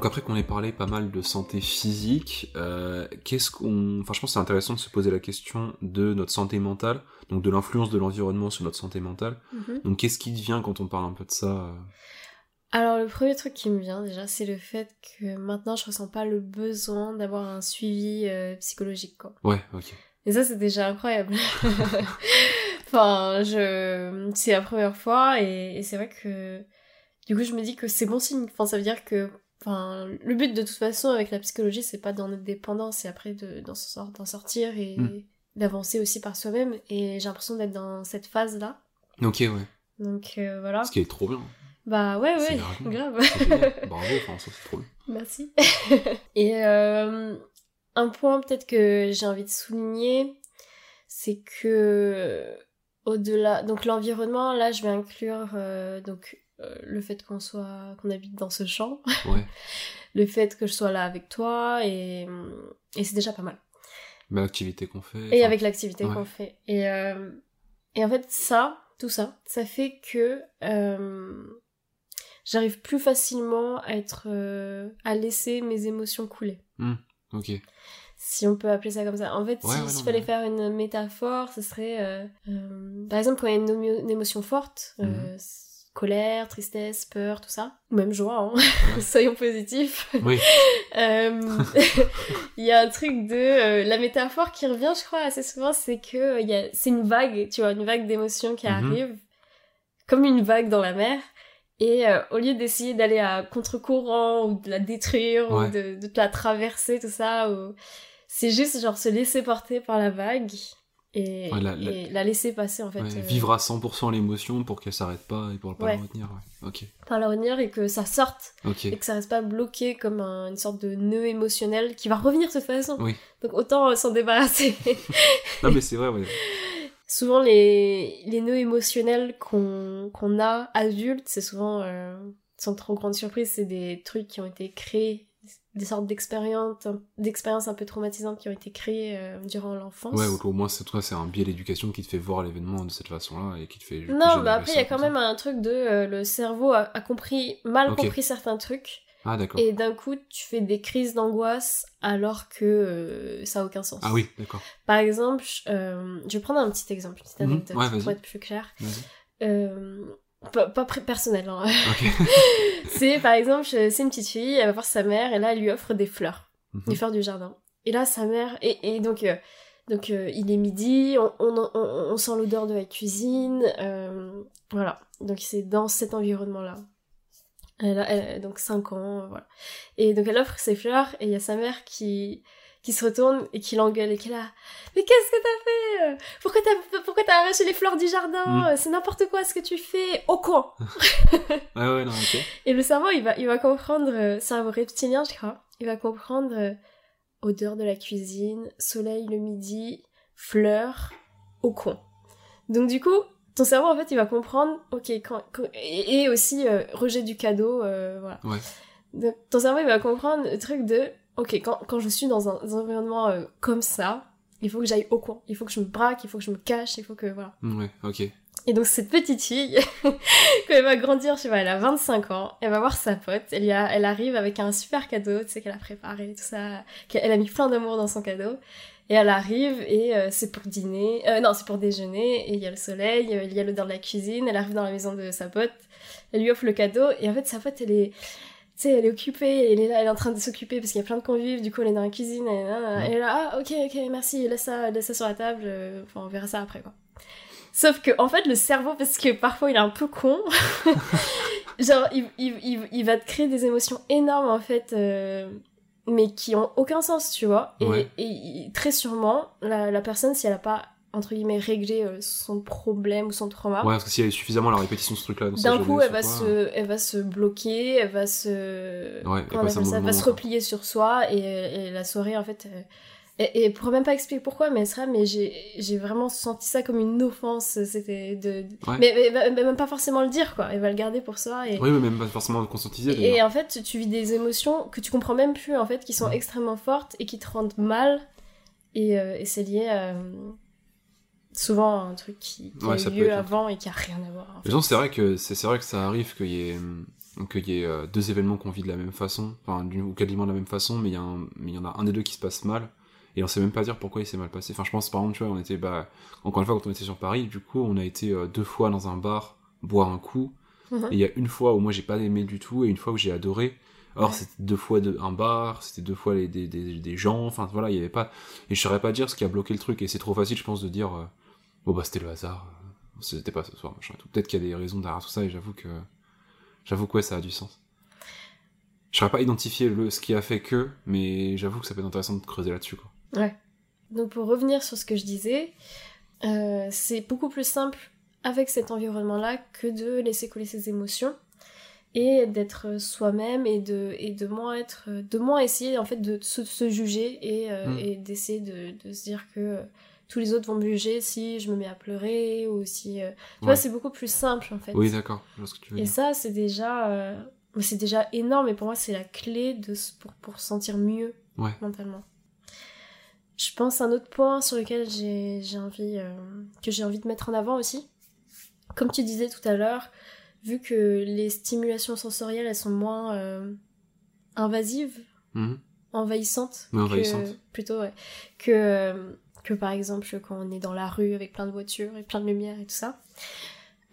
Donc après qu'on ait parlé pas mal de santé physique, euh, qu'est-ce qu'on, enfin je pense que c'est intéressant de se poser la question de notre santé mentale, donc de l'influence de l'environnement sur notre santé mentale. Mhm. Donc qu'est-ce qui devient quand on parle un peu de ça euh Alors le premier truc qui me vient déjà, c'est le fait que maintenant je ressens pas le besoin d'avoir un suivi euh, psychologique quoi. Ouais, ok. Et ça c'est déjà incroyable. [LAUGHS] enfin, je c'est la première fois et, et c'est vrai que du coup je me dis que c'est bon signe. Enfin ça veut dire que enfin le but de toute façon avec la psychologie c'est pas d'en être dépendant, c'est après de d'en sor- d'en sortir et Mm. d'avancer aussi par soi-même et j'ai l'impression d'être dans cette phase là. Ok, ouais. Donc euh, voilà. Ce qui est trop bien. Bah ouais ouais, grave. [LAUGHS] Bravo, ça c'est trop bien. Merci. [LAUGHS] Et euh, un point peut-être que j'ai envie de souligner, c'est que au-delà, donc l'environnement, là je vais inclure euh, donc euh, le fait qu'on soit, qu'on habite dans ce champ, Ouais. [LAUGHS] le fait que je sois là avec toi et, et c'est déjà pas mal. Mais l'activité qu'on fait. Et enfin, avec l'activité ouais. qu'on fait. Et, euh, et en fait, ça, tout ça, ça fait que euh, j'arrive plus facilement à être, euh, à laisser mes émotions couler. Ok. Si on peut appeler ça comme ça. En fait, Ouais, si- s'il non, fallait faire une métaphore, ce serait, par exemple, quand il y a une, émo- une émotion forte, Mhm. Colère, tristesse, peur, tout ça, ou même joie, hein. [LAUGHS] Ouais. soyons positifs. Oui. [LAUGHS] Euh, [LAUGHS] Il y a un truc de euh, la métaphore qui revient, je crois, assez souvent, c'est que euh, il c'est une vague, tu vois, une vague d'émotions qui Mhm. arrive, comme une vague dans la mer. Et au lieu d'essayer d'aller à contre-courant ou de la détruire Ouais. ou de, la traverser, tout ça, ou... c'est juste genre se laisser porter par la vague et, Ouais, la- la- et la laisser passer en fait. Ouais, euh, Vivre à 100% l'émotion pour qu'elle s'arrête pas et pour pas Ouais. la retenir. Ok. par la retenir et que ça sorte et que ça reste pas bloqué comme un- une sorte de nœud émotionnel qui va revenir de toute façon. Oui. Donc autant euh, s'en débarrasser. [LAUGHS] Non mais c'est vrai, ouais. [LAUGHS] souvent les, les nœuds émotionnels qu'on qu'on a adultes, c'est souvent, euh, sans trop grande surprise, c'est des trucs qui ont été créés, des sortes d'expériences d'expériences un peu traumatisantes qui ont été créées euh, durant l'enfance. Ouais, ou au moins c'est toi, c'est un biais d'éducation qui te fait voir l'événement de cette façon-là et qui te fait. non, bah après il y a quand même un truc de euh, le cerveau a, a compris mal compris certains trucs Ah d'accord. et d'un coup tu fais des crises d'angoisse alors que euh, ça a aucun sens. Ah oui, d'accord. Par exemple, je vais prendre un petit exemple, une petite Mhm. anecdote Ouais, pour être plus clair. Pas, pas personnel, hein. [LAUGHS] C'est par exemple, c'est une petite fille, elle va voir sa mère et là elle lui offre des fleurs, Mhm. des fleurs du jardin. Et là sa mère, et, et donc, euh, donc euh, il est midi, on, on, on- on sent l'odeur de la cuisine, euh, voilà. Donc c'est dans cet environnement-là. Elle a, elle- donc 5 ans, voilà. Et donc elle offre ses fleurs et il y a sa mère qui qui se retourne et qui l'engueule et qui est là mais qu'est-ce que t'as fait? Pourquoi t'as pourquoi t'as arraché les fleurs du jardin? Mm. c'est n'importe quoi ce que tu fais au coin [LAUGHS] Ouais, ouais, non, ok. et le cerveau, il va, il va comprendre, euh, cerveau reptilien, je crois, il va comprendre euh, odeur de la cuisine, soleil le midi, fleurs, au coin. Donc du coup, ton cerveau, en fait, il va comprendre, ok, quand, quand- et, et aussi euh, rejet du cadeau, euh, voilà. Ouais. Donc, ton cerveau, il va comprendre le truc de, ok, quand, quand je suis dans un, dans un environnement euh, comme ça, il faut que j'aille au coin, il faut que je me braque, il faut que je me cache, il faut que, voilà. Ouais, ok. Et donc cette petite fille, [LAUGHS] quand elle va grandir, je sais pas, elle a 25 ans, elle va voir sa pote, elle, y a, elle arrive avec un super cadeau, tu sais, qu'elle a préparé, tout ça, qu'elle a mis plein d'amour dans son cadeau, et elle arrive, et euh, c'est pour dîner, euh, non, c'est pour déjeuner, et il y a le soleil, il y a l'odeur de la cuisine, elle arrive dans la maison de sa pote, elle lui offre le cadeau, et en fait, sa pote, elle est... Tu sais, elle est occupée, elle est là, elle est en train de s'occuper parce qu'il y a plein de convives, du coup elle est dans la cuisine, et là, elle est là, ah ok, ok, merci, laisse ça, laisse ça sur la table, euh, enfin on verra ça après quoi. Sauf que, en fait, le cerveau, parce que parfois il est un peu con, [LAUGHS] genre, il, il, il, il va te créer des émotions énormes, en fait, euh, mais qui ont aucun sens, tu vois. Et, Ouais. et il- très sûrement, la, la personne, si elle a pas, entre guillemets, réglé euh, son problème ou son trauma, Ouais, parce que s'il y a suffisamment la répétition de ce truc-là, d'un coup, elle va, quoi, se, elle va se bloquer, elle va se... Ouais, appelle ça Elle va se replier sur soi, et, et la soirée, en fait... euh, Et, et pour même pas expliquer pourquoi, mais ça, mais j'ai j'ai vraiment senti ça comme une offense. C'était de. Ouais. Mais, mais- mais même pas forcément le dire, quoi. Elle va le garder pour soi. Et, Oui, oui, même pas forcément conscientiser. et, en fait, tu vis des émotions que tu comprends même plus, en fait, qui sont Ouais. extrêmement fortes et qui te rendent mal. Et, euh, et c'est lié à. Souvent un truc qui, qui Ouais, a eu lieu avant et qui a rien à voir. en fait. c'est vrai que c'est vrai que ça arrive qu'il y ait qu'il y ait euh, deux événements qu'on vit de la même façon, enfin ou quasiment de la même façon, mais il y a un, mais il y en a un des deux qui se passe mal et on sait même pas dire pourquoi il s'est mal passé. Enfin, je pense par exemple, tu vois, on était bah encore une fois quand on était sur Paris, du coup, on a été euh, deux fois dans un bar boire un coup. Mhm. Et il y a une fois où moi j'ai pas aimé du tout et une fois où j'ai adoré. Or Ouais. c'était deux fois de, un bar, c'était deux fois les, des, des, des gens, enfin voilà, il y avait pas. Et je saurais pas dire ce qui a bloqué le truc et c'est trop facile, je pense, de dire euh, bon bah c'était le hasard, c'était pas ce soir, machin et tout. Peut-être qu'il y a des raisons derrière tout ça et j'avoue que j'avoue que ouais, ça a du sens. Je saurais pas identifier le ce qui a fait que, mais j'avoue que ça peut être intéressant de creuser là-dessus quoi. Donc pour revenir sur ce que je disais, euh, c'est beaucoup plus simple avec cet environnement-là que de laisser couler ses émotions et d'être soi-même et de, et de moins être de moins essayer en fait de se, se juger et, euh, Mm. et d'essayer de, de se dire que euh, tous les autres vont juger si je me mets à pleurer ou si euh, tu Ouais. vois c'est beaucoup plus simple en fait Oui, d'accord, et dire. ça c'est déjà euh, c'est déjà énorme et pour moi c'est la clé de pour, pour se sentir mieux Ouais. mentalement je pense à un autre point sur lequel j'ai envie euh, que j'ai envie de mettre en avant aussi comme tu disais tout à l'heure vu que les stimulations sensorielles elles sont moins invasives Mhm. envahissantes que- envahissantes. plutôt ouais, que que par exemple quand on est dans la rue avec plein de voitures et plein de lumière et tout ça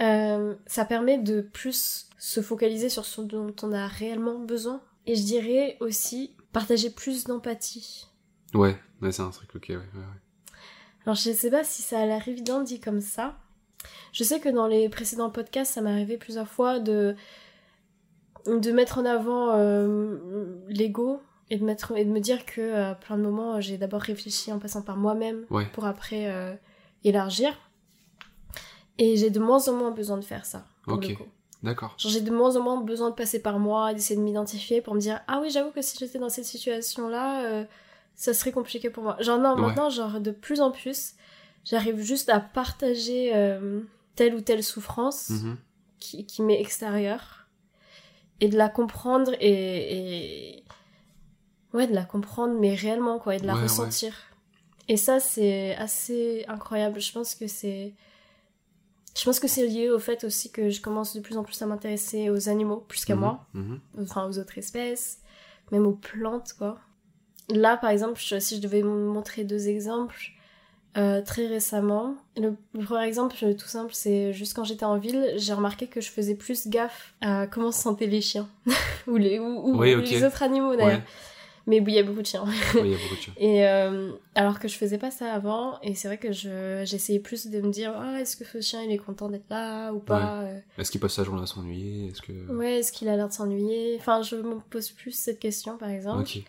euh, ça permet de plus se focaliser sur ce dont on a réellement besoin et je dirais aussi partager plus d'empathie Ouais, ouais, c'est un truc, ok, ouais, ouais, ouais. alors je sais pas si ça a l'air évident dit comme ça je sais que dans les précédents podcasts ça m'est arrivé plusieurs fois de de mettre en avant euh, l'ego et de mettre et de me dire que à plein de moments j'ai d'abord réfléchi en passant par moi-même Ouais. pour après euh, élargir et j'ai de moins en moins besoin de faire ça pour Ok. le coup. D'accord. J'ai de moins en moins besoin de passer par moi, d'essayer de m'identifier pour me dire ah oui j'avoue que si j'étais dans cette situation là ça serait compliqué pour moi. Genre non Ouais. maintenant genre de plus en plus j'arrive juste à partager euh, telle ou telle souffrance Mhm. qui, qui m'est extérieure et de la comprendre et, et ouais de la comprendre mais réellement quoi et de la Ouais, ouais. ressentir. Et ça c'est assez incroyable. Je pense que c'est je pense que c'est lié au fait aussi que je commence de plus en plus à m'intéresser aux animaux plus qu'à Mhm. moi, Mhm. enfin aux autres espèces, même aux plantes quoi. Là par exemple, je- si je devais montrer deux exemples, euh, très récemment, le, le premier exemple euh, tout simple, c'est juste quand j'étais en ville, j'ai remarqué que je faisais plus gaffe à comment se sentaient les chiens [LAUGHS] ou les ou, ou Oui, ok. les autres animaux d'ailleurs. Ouais, Mais il y a beaucoup de chiens. ouais, il y a beaucoup de choses. [LAUGHS] Et euh, alors que je faisais pas ça avant, et c'est vrai que je j'essayais plus de me dire ah est-ce que ce chien il est content d'être là ou pas. euh, Est-ce qu'il passe sa journée à s'ennuyer? Est-ce que. Ouais, est-ce qu'il a l'air de s'ennuyer? Enfin, je me pose plus cette question par exemple. Ok.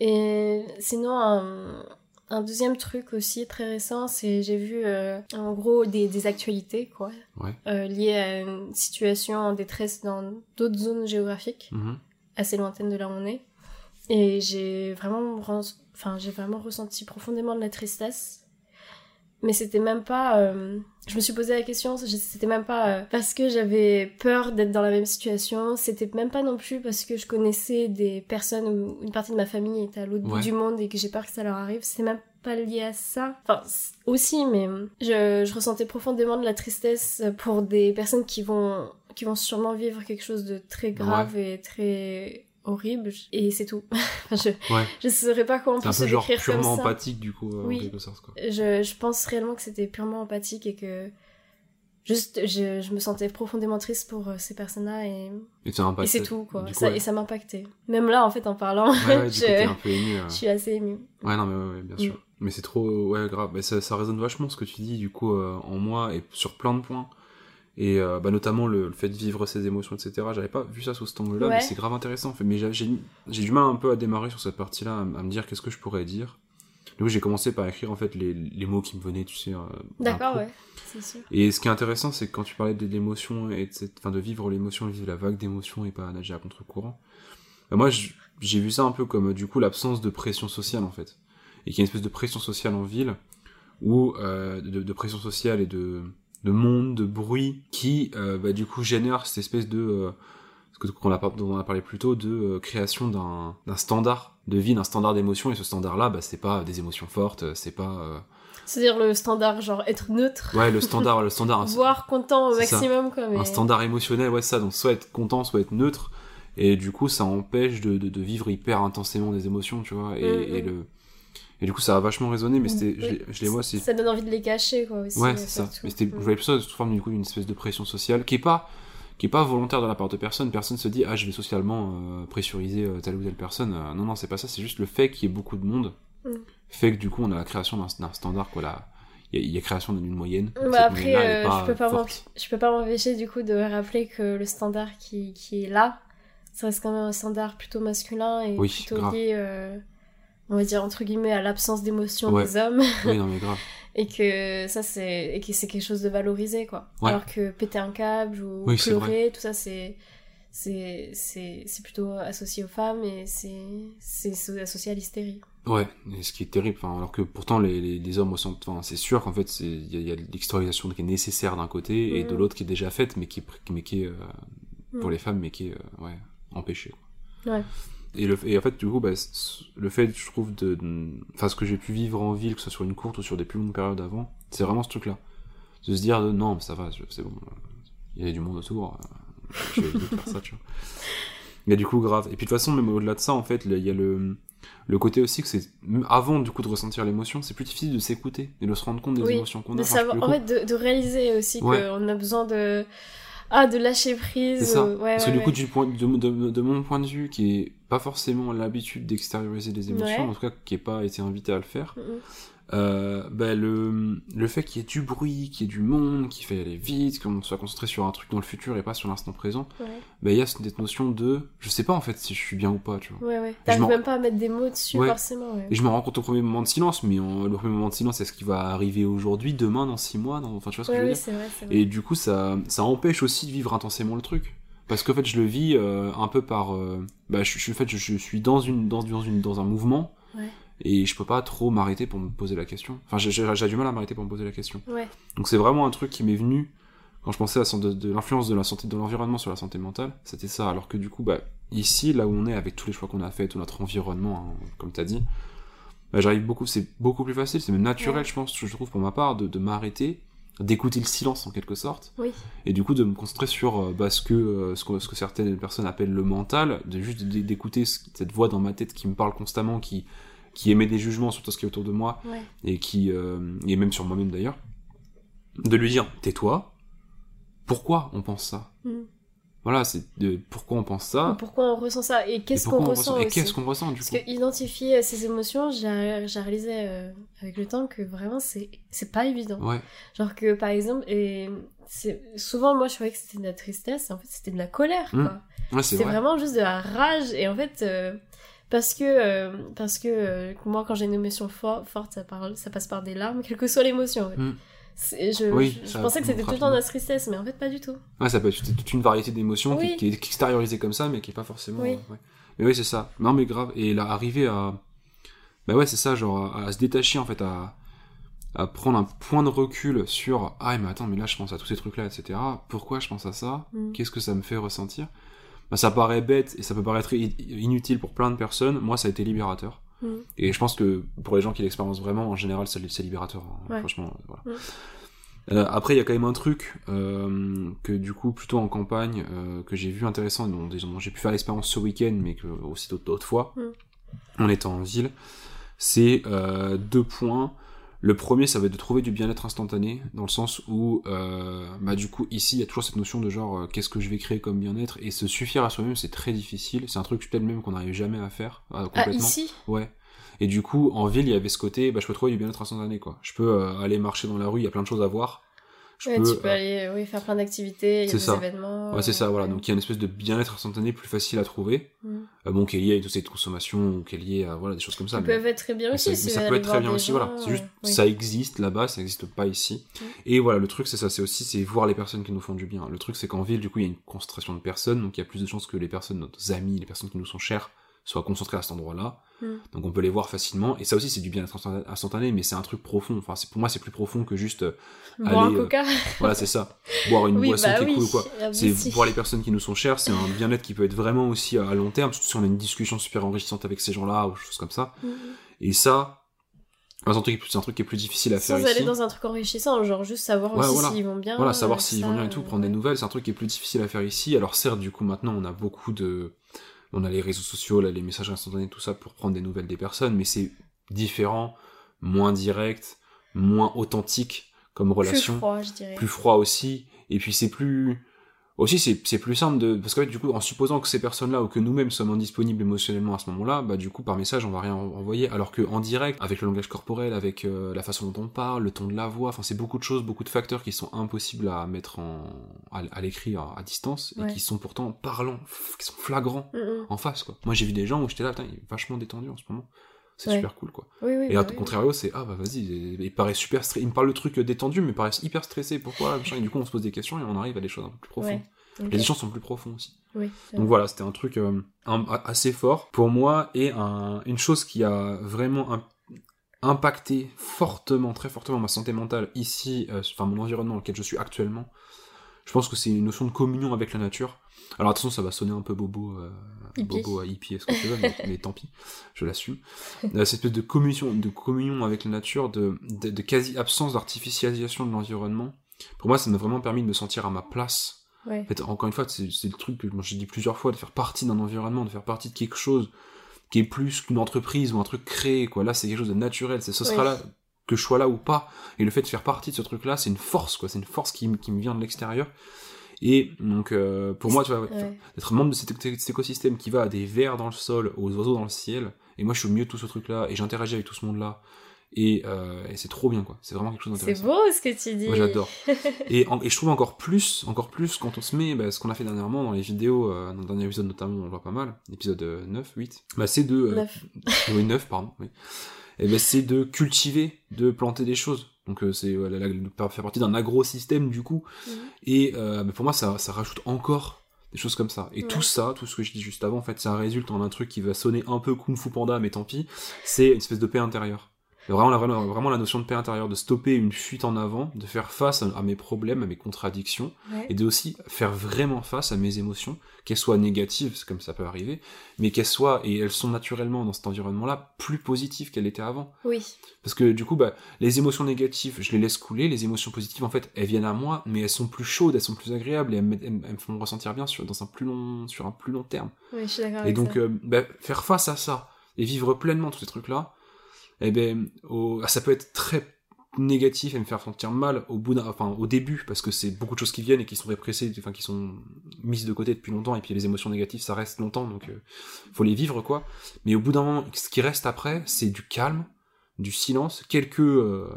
Et sinon, un, un deuxième truc aussi très récent, c'est j'ai vu euh, en gros des, des actualités quoi, Ouais. euh, liées à une situation en détresse dans d'autres zones géographiques Mhm. assez lointaines de là où on est. Et j'ai vraiment, enfin, j'ai vraiment ressenti profondément de la tristesse. Mais c'était même pas. euh, Je me suis posé la question, c'était même pas euh, parce que j'avais peur d'être dans la même situation, c'était même pas non plus parce que je connaissais des personnes où une partie de ma famille était à l'autre bout du monde et que j'ai peur que ça leur arrive, c'est même pas lié à ça. Enfin, aussi, mais je, je ressentais profondément de la tristesse pour des personnes qui vont, qui vont sûrement vivre quelque chose de très grave et très horrible. Et c'est tout. [LAUGHS] Je, Ouais. je saurais pas comment C'est un plus peu le genre décrire comme purement ça. empathique du coup, euh, Oui. en quelque sorte quoi. Je, je pense réellement que c'était purement empathique et que juste je, je me sentais profondément triste pour euh, ces personnes-là et, Et c'est un et c'est tout quoi. Coup, Ça- ouais. Et ça m'impactait. Même là en fait en parlant, Ouais, [LAUGHS] je, coup, un peu ému. euh. je suis assez émue. Ouais, non, mais bien Mm. sûr. Mais c'est trop, ouais, grave. Mais ça, ça résonne vachement ce que tu dis, du coup, euh, en moi et sur plein de points. Et euh, bah, notamment le, le fait de vivre ses émotions, etc. J'avais pas vu ça sous cet angle-là, Ouais. mais c'est grave intéressant. Mais j'ai du mal un peu à démarrer sur cette partie-là, à, me dire qu'est-ce que je pourrais dire. Du coup, j'ai commencé par écrire en fait les, les mots qui me venaient, tu sais. euh, D'accord, ouais, c'est sûr. Et ce qui est intéressant, c'est que quand tu parlais de l'émotion et de, cette- enfin, de vivre l'émotion, de vivre la vague d'émotions et pas nager à contre-courant, bah, moi, j'ai vu ça un peu comme, du coup, l'absence de pression sociale, en fait. et qu'il y a une espèce de pression sociale en ville, ou euh, de, de pression sociale et de, de monde, de bruit, qui euh, bah, du coup génère cette espèce de... Euh, ce que- qu'on dont on a parlé plus tôt, de euh, création d'un standard de vie, d'un standard d'émotion, et ce standard-là, bah, c'est pas des émotions fortes, c'est pas... euh, C'est-à-dire le standard, genre être neutre, Ouais, le standard, le [LAUGHS] standard, voire content au maximum, quoi. Mais... un standard émotionnel, ouais, ça, donc soit être content, soit être neutre, et du coup, ça empêche de, de, de vivre hyper intensément des émotions, tu vois, et, Mm, et mm. le... Et du coup, ça a vachement résonné, mais c'était, je, Oui. les- je les vois, c'est Ça donne envie de les cacher, quoi, aussi. Ouais, euh, c'est ça. Mais c'était, Mm. je voyais plus ça sous forme du coup d'une espèce de pression sociale qui est pas, qui est pas volontaire de la part de personne. Personne se dit ah je vais socialement euh, pressuriser euh, telle ou telle personne. Non non c'est pas ça. C'est juste le fait qu'il y ait beaucoup de monde Mm. fait que du coup on a la création d'un, standard quoi. Là, il y, a- il y a création d'une moyenne. Bah après, euh, je peux pas je peux pas m'empêcher du coup de rappeler que le standard qui, qui est là, ça reste quand même un standard plutôt masculin et Oui, plutôt grave. lié, euh, on va dire entre guillemets, à l'absence d'émotion Ouais. des hommes Oui non mais grave. [LAUGHS] et que ça c'est et que c'est quelque chose de valorisé quoi. Ouais. Alors que péter un câble ou Oui, pleurer, tout ça c'est c'est plutôt associé aux femmes et c'est c'est associé à l'hystérie. Ouais, et ce qui est terrible, alors que pourtant les, les, les hommes ressentent, enfin, c'est sûr qu'en fait il y a, a l'extériorisation qui est nécessaire d'un côté et de Mhm. l'autre qui est déjà faite, mais qui, mais qui est euh, pour Mhm. les femmes, mais qui est euh, ouais empêchée. quoi. Ouais. Et, le, et en fait, du coup, bah, le fait, je trouve, de. Enfin, ce que j'ai pu vivre en ville, que ce soit sur une courte ou sur des plus longues périodes avant, c'est vraiment ce truc-là. De se dire, de, non, mais ça va, c'est bon, euh, il y a du monde autour, euh, je vais éviter de faire ça, tu vois. Mais du coup, grave. Et puis de toute façon, même au-delà de ça, en fait, il y a le, le côté aussi que c'est. Avant, du coup, de ressentir l'émotion, c'est plus difficile de s'écouter et de se rendre compte des Oui, émotions qu'on a. De savoir, en fait, de, de réaliser aussi Ouais. qu'on a besoin de. Ah, de lâcher prise. C'est ça. euh, ouais, Parce ouais, que du coup, du point, de, de, de mon point de vue, qui est pas forcément l'habitude d'extérioriser des émotions, en tout cas qui est pas été invité à le faire, Mhm. Euh, bah, le, le fait qu'il y ait du bruit, qu'il y ait du monde, qu'il fait aller vite, qu'on soit concentré sur un truc dans le futur et pas sur l'instant présent, Ouais, bah, il y a cette notion de je sais pas en fait si je suis bien ou pas, tu vois. ouais, ouais. T'arrives même pas à mettre des mots dessus, Ouais. forcément. Ouais. Et je me rends compte au premier moment de silence, mais en- le premier moment de silence, c'est ce qui va arriver aujourd'hui, demain, dans six mois, dans... enfin tu vois ce que je veux oui, dire vrai, vrai. Et du coup, ça, ça empêche aussi de vivre intensément le truc. Parce qu'en fait, je le vis euh, un peu par. euh, bah, je, je, en fait, je, je suis dans, une, dans, dans, une, dans un mouvement. Ouais. Et je peux pas trop m'arrêter pour me poser la question. Enfin, j'ai- du mal à m'arrêter pour me poser la question. Ouais, Donc, c'est vraiment un truc qui m'est venu quand je pensais à de, de l'influence de la santé, de l'environnement sur la santé mentale. C'était ça. Alors que du coup, bah, ici, là où on est, avec tous les choix qu'on a fait, tout notre environnement, hein, comme t'as dit, bah, j'arrive beaucoup. C'est beaucoup plus facile, c'est même naturel, Ouais. je pense, je trouve pour ma part, de, de m'arrêter, d'écouter le silence en quelque sorte oui. et du coup de me concentrer sur euh, bah, ce, que, euh, ce, que, ce que certaines personnes appellent le mental, de juste d'écouter ce- cette voix dans ma tête qui me parle constamment, qui, qui émet des jugements sur tout ce qui est autour de moi, Ouais. et qui euh, et même sur moi-même d'ailleurs, de lui dire tais-toi, pourquoi on pense ça? Mhm. Voilà, c'est de pourquoi on pense ça, Pourquoi on ressent ça? Et qu'est-ce qu'on on ressent et qu'est-ce qu'on ressent du Parce coup? que identifier ces émotions, j'ai réalisé euh, avec le temps que vraiment c'est c'est pas évident. Ouais, Genre que par exemple, et c'est souvent moi je croyais que c'était de la tristesse, et en fait c'était de la colère Mm. quoi. ouais c'est C'est vrai. vraiment juste de la rage et en fait euh, parce que euh, parce que euh, moi quand j'ai une émotion for- forte ça parle ça passe par des larmes [LAUGHS] quelle que soit l'émotion. en fait. Mm. C'est- Je, Oui, je, je ça pensais que c'était tout le temps de la tristesse mais en fait pas du tout. Ouais, ça peut être toute une variété d'émotions qui- Oui. qui, est extériorisée comme ça, mais qui est pas forcément. Oui. euh, ouais. Mais oui, c'est ça. Non, mais grave. Et là, arriver à. Bah ouais, c'est ça, genre, à, à se détacher, en fait, à, à prendre un point de recul sur. Ah, mais attends, mais là, je pense à tous ces trucs-là, etc. Pourquoi je pense à ça? Mm. Qu'est-ce que ça me fait ressentir? Bah, Ça paraît bête et ça peut paraître inutile pour plein de personnes. Moi, ça a été libérateur. Mm. Et je pense que pour les gens qui l'expérimentent vraiment, en général, c'est libérateur. hein. Ouais. Franchement, euh, voilà. Mm. Euh, après, il y a quand même un truc euh, que du coup, plutôt en campagne, euh, que j'ai vu intéressant, et dont, dont j'ai pu faire l'expérience ce week-end, mais que aussi d'autres fois, Mm. en étant en ville, c'est deux points. Le premier, ça va être de trouver du bien-être instantané, dans le sens où, euh, bah du coup, ici, il y a toujours cette notion de genre, euh, qu'est-ce que je vais créer comme bien-être, et se suffire à soi-même, c'est très difficile. C'est un truc peut-être même qu'on n'arrive jamais à faire euh, Ah complètement. ici? Ouais. Et du coup, en ville, il y avait ce côté, bah, je peux trouver du bien-être instantané, quoi. Je peux euh, aller marcher dans la rue, il y a plein de choses à voir. Je Ouais, peux, tu peux euh, aller euh, oui, faire plein d'activités, il y a des ça. événements. Ouais, c'est ça, euh, voilà. ouais. Donc, il y a une espèce de bien-être instantané plus facile à trouver. Mm. Euh, bon, qui est lié à tout cette consommation, ou qui est lié à, voilà, des choses comme ça. Mais- peuvent être très bien mais aussi. ça, mais ça peut être très bien aussi, voilà. C'est juste, euh, oui. ça existe là-bas, ça existe pas ici. Mm. Et voilà, le truc, c'est ça, c'est aussi, c'est voir les personnes qui nous font du bien. Le truc, c'est qu'en ville, du coup, il y a une concentration de personnes, donc il y a plus de chances que les personnes, nos amis, les personnes qui nous sont chères, soit concentrés à cet endroit-là. Mm. Donc on peut les voir facilement. Et ça aussi, c'est du bien-être instant- instantané, mais c'est un truc profond. Enfin, c'est- pour moi, c'est plus profond que juste, euh, Boire un euh, coca. [LAUGHS] voilà, c'est ça. Boire une oui, boisson bah qui est oui. cool ou quoi. Ah, C'est si. pour les personnes qui nous sont chères, c'est un bien-être qui peut être vraiment aussi à long terme, surtout si on a une discussion super enrichissante avec ces gens-là ou choses comme ça. Mm. Et ça, c'est un truc, c'est un truc qui est plus difficile à Sans faire aller ici. dans un truc enrichissant, genre juste savoir Ouais, aussi voilà. s'ils vont bien. Voilà, savoir euh, s'ils vont bien et tout, prendre des nouvelles, c'est un truc qui est plus difficile à faire ici. Alors certes, du coup, maintenant, on a beaucoup de... On a les réseaux sociaux, là, les messages instantanés, tout ça, pour prendre des nouvelles des personnes, mais c'est différent, moins direct, moins authentique comme relation. Plus froid, je dirais. plus froid aussi et puis c'est plus aussi c'est c'est plus simple de parce que du coup en supposant que ces personnes-là ou que nous-mêmes sommes indisponibles émotionnellement à ce moment-là bah du coup par message on va rien en- envoyer alors que en direct avec le langage corporel avec euh, la façon dont on parle le ton de la voix enfin c'est beaucoup de choses beaucoup de facteurs qui sont impossibles à mettre en à, à l'écrit à, à distance et Ouais. qui sont pourtant parlants qui sont flagrants Mm, mm. en face quoi moi j'ai vu des gens où j'étais là putain il est vachement détendu en ce moment c'est Ouais. super cool quoi Oui, oui. et bah au oui. contrario, c'est ah bah vas-y, il, paraît super stressé. Il me parle le truc détendu, mais il paraît hyper stressé. Pourquoi Et du coup, on se pose des questions et on arrive à des choses un peu plus profondes. Ouais. Les échanges sont plus profonds aussi. Donc voilà, c'était un truc euh, un- assez fort pour moi et un- une chose qui a vraiment im- impacté fortement, très fortement ma santé mentale ici, euh, enfin mon environnement dans lequel je suis actuellement. Je pense que c'est une notion de communion avec la nature. Alors attention, ça va sonner un peu bobo, euh, Hippie. bobo à hippie, ce que tu veux, mais, mais tant pis, je l'assume. [LAUGHS] Euh, cette espèce de communion, de communion avec la nature, de, de, de quasi absence d'artificialisation de l'environnement. Pour moi, ça m'a vraiment permis de me sentir à ma place Ouais. en fait, encore une fois, c'est le truc que j'ai dit plusieurs fois, de faire partie d'un environnement, de faire partie de quelque chose qui est plus qu'une entreprise ou un truc créé, quoi. Là, c'est quelque chose de naturel, c'est ce sera là, que je sois là ou pas. Et le fait de faire partie de ce truc-là, c'est une force, quoi. C'est une force qui, qui me vient de l'extérieur. Et donc, euh, pour moi, tu vois, Ouais. d'être membre de cet, éc- cet écosystème qui va à des vers dans le sol, aux oiseaux dans le ciel, et moi, je suis au milieu de tout ce truc-là, et j'interagis avec tout ce monde-là. Et, euh, et c'est trop bien, quoi. C'est vraiment quelque chose C'est d'intéressant. beau ce que tu dis. Moi j'adore. [LAUGHS] et, et je trouve encore plus, encore plus quand on se met, bah, ce qu'on a fait dernièrement dans les vidéos, euh, dans le dernier épisode notamment, on le voit pas mal, épisode euh, 9, 8, bah, c'est de... euh, Neuf. [LAUGHS] oui, 9, pardon, oui. Et ben c'est de cultiver, de planter des choses. Donc euh, c'est voilà, la- partie d'un agro-système du coup. Mhm. Et euh, bah, pour moi ça, ça rajoute encore des choses comme ça. Et Ouais. tout ça, tout ce que je dis juste avant, en fait, ça résulte en un truc qui va sonner un peu Kung Fu Panda, mais tant pis. C'est une espèce de paix intérieure. Vraiment la, vraiment, vraiment la notion de paix intérieure, de stopper une fuite en avant, de faire face à, mes problèmes, à mes contradictions, Ouais. et de aussi faire vraiment face à mes émotions, qu'elles soient négatives, c'est comme ça peut arriver, mais qu'elles soient, et elles sont naturellement dans cet environnement-là, plus positives qu'elles l'étaient avant. Oui. Parce que du coup, bah, les émotions négatives, je les laisse couler, les émotions positives, en fait, elles viennent à moi, mais elles sont plus chaudes, elles sont plus agréables, et elles me, elles me- elles me font ressentir bien sur, dans un plus long, sur un plus long terme. Oui, je suis d'accord Et avec donc, ça. euh, bah, faire face à ça, et vivre pleinement tous ces trucs-là, eh ben, au- ça peut être très négatif et me faire sentir mal au bout enfin, au début, parce que c'est beaucoup de choses qui viennent et qui sont répressées, enfin, qui sont mises de côté depuis longtemps, et puis les émotions négatives, ça reste longtemps, donc, euh, faut les vivre, quoi. Mais au bout d'un moment, ce qui reste après, c'est du calme, du silence, quelques, euh,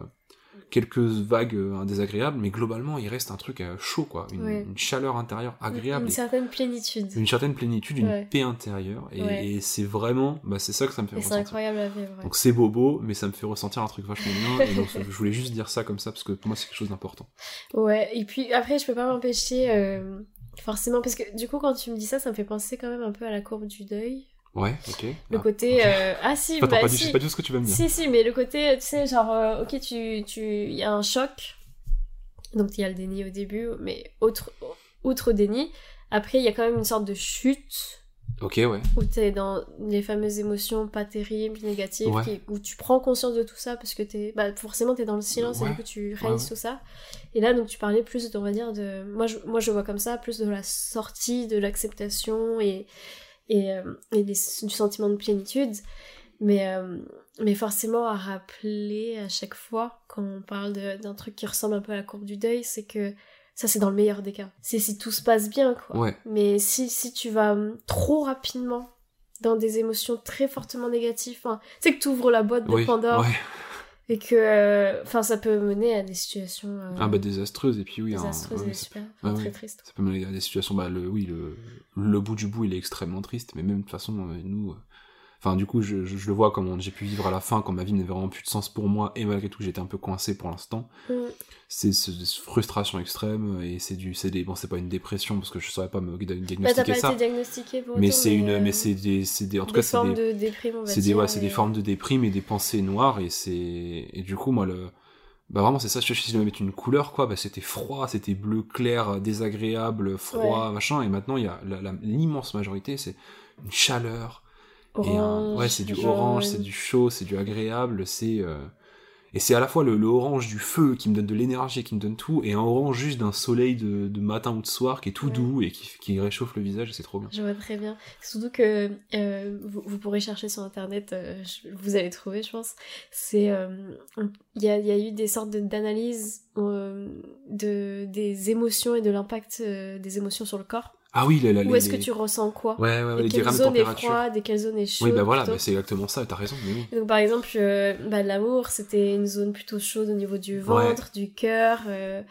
quelques vagues euh, désagréables, mais globalement, il reste un truc euh, chaud, quoi. Une, Ouais. une chaleur intérieure agréable. Une certaine plénitude. une certaine plénitude, une paix intérieure, et, Ouais. et c'est vraiment, bah, c'est ça que ça me fait Et c'est ressentir. incroyable à vivre. Donc c'est bobo, mais ça me fait ressentir un truc vachement bien, et donc je voulais juste dire ça comme ça, parce que pour moi c'est quelque chose d'important. Ouais, et puis après, je peux pas m'empêcher, euh, forcément, parce que du coup, quand tu me dis ça, ça me fait penser quand même un peu à la courbe du deuil. Ouais, ok. Le Ah. côté. [LAUGHS] euh, Ah si, Attends, bah pas, du, si. pas du tout ce que tu vas me dire. Si, si, mais le côté, tu sais, genre, euh, ok, tu, tu, il y a un choc, donc il y a le déni au début, mais autre, outre déni, après il y a quand même une sorte de chute Ok, ouais. où t'es dans les fameuses émotions pas terribles, négatives, Ouais. qui- où tu prends conscience de tout ça parce que t'es, bah forcément t'es dans le silence et du coup tu réalises ouais. tout ça. Et là donc tu parlais plus, de, on va dire de, moi je, moi je vois comme ça plus de la sortie, de l'acceptation et et, euh, et des- du sentiment de plénitude, mais euh, mais forcément à rappeler à chaque fois quand on parle d'un truc qui ressemble un peu à la courbe du deuil, c'est que ça c'est dans le meilleur des cas. C'est si tout se passe bien quoi. Ouais. Mais si, si tu vas hum, trop rapidement dans des émotions très fortement négatives, c'est que tu ouvres la boîte de Oui, Pandore ouais. Et que euh, enfin ça peut mener à des situations euh, Ah bah désastreuse, et puis oui, hein, désastreuses ouais, et super, enfin, très ouais. tristes. ça peut mener à des situations, bah le, oui, le, le bout du bout il est extrêmement triste, mais même de toute façon, euh, nous, Enfin, du coup, je, je, je le vois comme j'ai pu vivre à la fin, quand ma vie n'avait vraiment plus de sens pour moi, et malgré tout, j'étais un peu coincé pour l'instant. Mm. C'est cette frustration extrême, et c'est du, c'est des, bon, c'est pas une dépression, parce que je saurais pas me Bah, diagnostiquer pas ça. été diagnostiqué pour Mais c'est une, euh, mais c'est des, c'est des, en tout des cas, c'est formes des, de déprime, on va c'est des, ouais, c'est des mais- formes de déprime et des pensées noires, et c'est, et du coup, moi, le, bah vraiment, c'est ça, je si je devais mettre une couleur, quoi, bah c'était froid, c'était bleu clair, désagréable, froid, machin, et maintenant, il y a l'immense majorité, c'est une chaleur, et un- Orange, ouais, c'est du jaune. orange, c'est du chaud, c'est du agréable, c'est euh, et c'est à la fois le, le orange du feu qui me donne de l'énergie, qui me donne tout, et un orange juste d'un soleil de, de matin ou de soir qui est tout Ouais. doux et qui, qui réchauffe le visage, c'est trop bien. Je vois très bien. Surtout que euh, vous, vous pourrez chercher sur internet, euh, vous allez trouver, je pense. C'est il y, a, il y a eu des sortes d'analyses de des émotions et de l'impact des émotions sur le corps. Ah oui, la, la, Où les- est-ce que les- tu ressens quoi Ouais, ouais, ouais, Et les quelle zone est froide et quelle zone est chaude Oui, bah voilà, bah c'est exactement ça, t'as raison, mais oui. Donc par exemple, euh, bah, l'amour, c'était une zone plutôt chaude au niveau du ventre, du cœur. euh,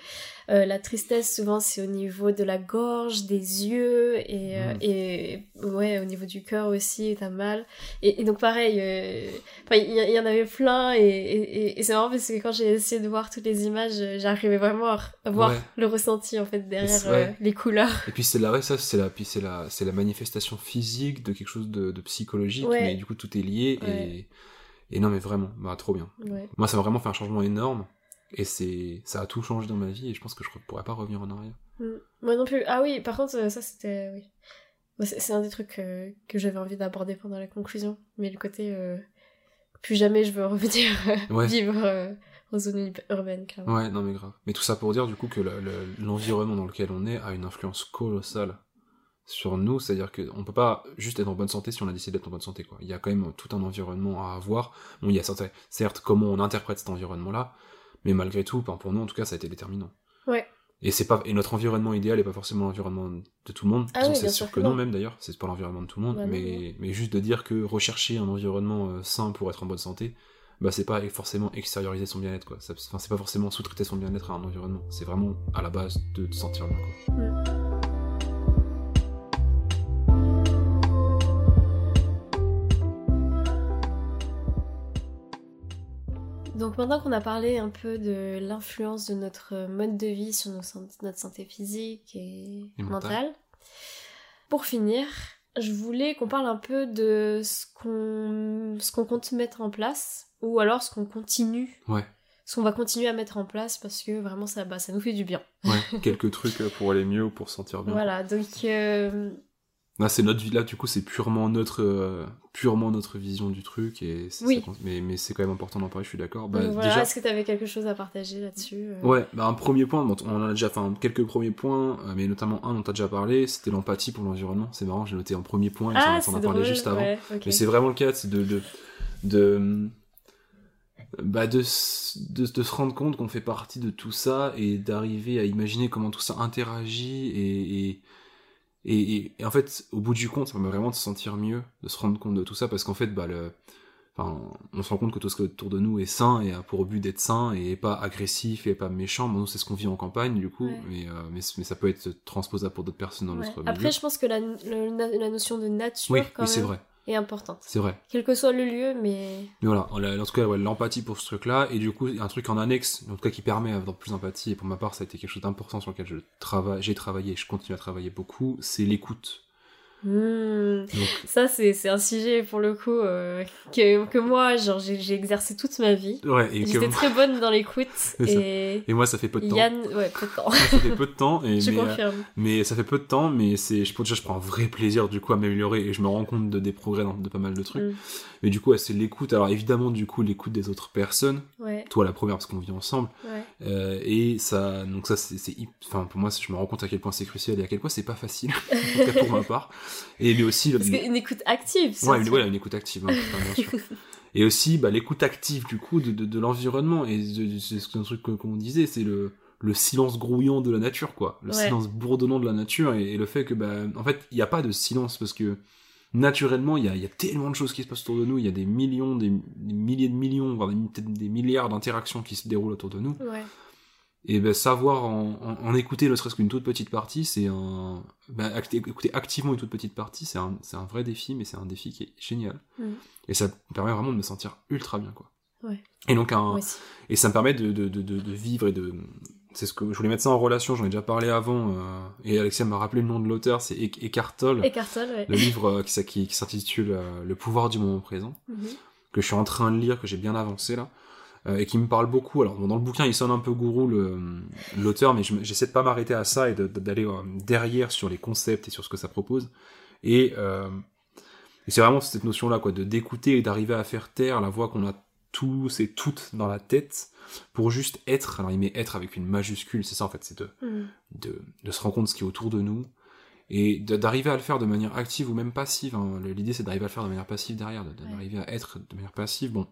euh, la tristesse, souvent, c'est au niveau de la gorge, des yeux et, euh, Mm. et ouais, au niveau du cœur aussi, t'as mal. Et, et donc pareil, euh, il y, en avait plein et, c'est marrant parce que quand j'ai essayé de voir toutes les images, j'arrivais vraiment à voir Ouais. le ressenti en fait derrière ouais. les couleurs. Et puis c'est la, ça, c'est la, puis c'est la, c'est la manifestation physique de quelque chose de, de psychologique, Ouais. mais du coup tout est lié et, et non mais vraiment, bah trop bien. Ouais. Moi ça m'a vraiment fait un changement énorme et c'est, ça a tout changé dans ma vie et je pense que je pourrais pas revenir en arrière. Mm. Moi non plus. Ah oui, par contre, euh, ça c'était. Oui. C'est un des trucs euh, que j'avais envie d'aborder pendant la conclusion. Mais le côté. euh, plus jamais je veux revenir Ouais. vivre euh, en zone ur- urbaine, clairement. Ouais, non mais grave. Mais tout ça pour dire du coup que le- le- l'environnement dans lequel on est a une influence colossale sur nous, c'est-à-dire qu'on peut pas juste être en bonne santé si on a décidé d'être en bonne santé, quoi. Il y a quand même tout un environnement à avoir. Bon, il y a certes, certes comment on interprète cet environnement-là, mais malgré tout, pour nous en tout cas, ça a été déterminant. Ouais. Et c'est pas, et notre environnement idéal est pas forcément l'environnement de tout le monde. Ah oui, c'est sûr que non, non. même d'ailleurs, c'est pas l'environnement de tout le monde, Bah mais, mais juste de dire que rechercher un environnement euh, sain pour être en bonne santé, bah c'est pas forcément extérioriser son bien-être quoi. Enfin c'est pas forcément sous-traiter son bien-être à un environnement. C'est vraiment à la base de te sentir bien quoi. Donc maintenant qu'on a parlé un peu de l'influence de notre mode de vie sur nos notre santé physique et, Et mentale. pour finir, je voulais qu'on parle un peu de ce qu'on compte mettre en place ou alors ce qu'on continue, Ouais. ce qu'on va continuer à mettre en place parce que vraiment ça, bah, ça nous fait du bien. Ouais. [LAUGHS] Quelques trucs euh, pour aller mieux ou pour se sentir bien. Voilà, donc euh, Là c'est notre vie là du coup c'est purement notre euh, purement notre vision du truc et Oui. ça mais mais c'est quand même important d'en parler. Je suis d'accord. Bah, voilà, déjà. est-ce que tu avais quelque chose à partager là-dessus euh? Ouais, bah un premier point, bon, on en a déjà fait quelques premiers points, euh, mais notamment un dont t'as déjà parlé, c'était l'empathie pour l'environnement. C'est marrant, j'ai noté en premier point, et Ah, on en a parlé juste avant. ouais. Mais c'est vraiment le cas, c'est de, de, de, bah de, de, de se rendre compte qu'on fait partie de tout ça et d'arriver à imaginer comment tout ça interagit et, et, et, et- et en fait, au bout du compte, ça permet vraiment de se sentir mieux, de se rendre compte de tout ça parce qu'en fait, bah le, enfin, on se rend compte que tout ce qui est autour de nous est sain et a pour but d'être sain et pas agressif et pas méchant. Bon, nous, c'est ce qu'on vit en campagne, du coup, Ouais. mais, euh, mais, mais ça peut être transposable pour d'autres personnes dans Ouais. notre milieu. Après, je pense que la, notion de nature, oui, quand oui, c'est vrai, est importante. c'est vrai. Quel que soit le lieu, mais Mais voilà, en tout cas, ouais, l'empathie pour ce truc-là, et du coup, un truc en annexe, en tout cas qui permet d'avoir plus d'empathie, et pour ma part, ça a été quelque chose d'important sur lequel je travaille, j'ai travaillé, et je continue à travailler beaucoup, c'est l'écoute. Hmm, ça c'est un sujet pour le coup euh, que, que moi genre j'ai exercé toute ma vie. ouais, que J'étais moi- très bonne dans l'écoute [LAUGHS] et et moi, ça fait peu de temps. Yann ouais peu de temps. Moi, ça fait peu de temps, et, [LAUGHS] Je mais, euh, confirme. mais ça fait peu de temps, mais c'est, je, déjà, je prends un vrai plaisir, du coup, à m'améliorer, et je me rends compte de des progrès dans de pas mal de trucs. Mm. Mais du coup, ouais, c'est l'écoute, alors évidemment, du coup, l'écoute des autres personnes, Ouais toi la première, parce qu'on vit ensemble, ouais. Euh, et ça, donc ça, c'est, enfin, pour moi, je me rends compte à quel point c'est crucial et à quel point c'est pas facile, [LAUGHS] en tout cas pour ma part. Et aussi, Parce qu'une écoute active. ouais, une, ouais, une écoute active, hein, putain, bien sûr. [LAUGHS] Et aussi, bah, l'écoute active, du coup, de, de, de l'environnement. Et c'est un truc qu'on disait, c'est le, le silence grouillant de la nature, quoi. Le Ouais. silence bourdonnant de la nature et, et le fait que, bah, en fait, il n'y a pas de silence parce que, naturellement, il y a, y a tellement de choses qui se passent autour de nous, il y a des millions, des, des milliers de millions, voire des, milliards d'interactions qui se déroulent autour de nous Ouais. Et ben, savoir en, en, en écouter ne serait-ce qu'une toute petite partie, c'est un. Ben, act- écouter activement une toute petite partie, c'est un, un vrai défi, mais c'est un défi qui est génial. Et ça me permet vraiment de me sentir ultra bien, quoi. Ouais. Et donc, un, et ça me permet de, de, de, vivre et de. C'est ce que je voulais mettre ça en relation, j'en ai déjà parlé avant, euh, et Alexia m'a rappelé le nom de l'auteur, c'est Ec- Eckhart Tolle, Eckhart Tolle, ouais. le livre euh, qui, s- qui, qui s'intitule euh, Le pouvoir du moment présent Mhm. que je suis en train de lire, que j'ai bien avancé là, et qui me parle beaucoup. Alors bon, dans le bouquin, il sonne un peu gourou l'auteur, mais je j'essaie de pas m'arrêter à ça et de- de- d'aller euh, derrière sur les concepts et sur ce que ça propose. Et, euh, et c'est vraiment cette notion-là, quoi, de d'écouter et d'arriver à faire taire la voix qu'on a tous et toutes dans la tête pour juste être. Alors il met être avec une majuscule, c'est ça en fait, c'est de Mhm. de, de se rendre compte de ce qui est autour de nous et d'arriver à le faire de manière active ou même passive. hein. L'idée c'est d'arriver à le faire de manière passive derrière, Ouais. d'arriver à être de manière passive. Bon,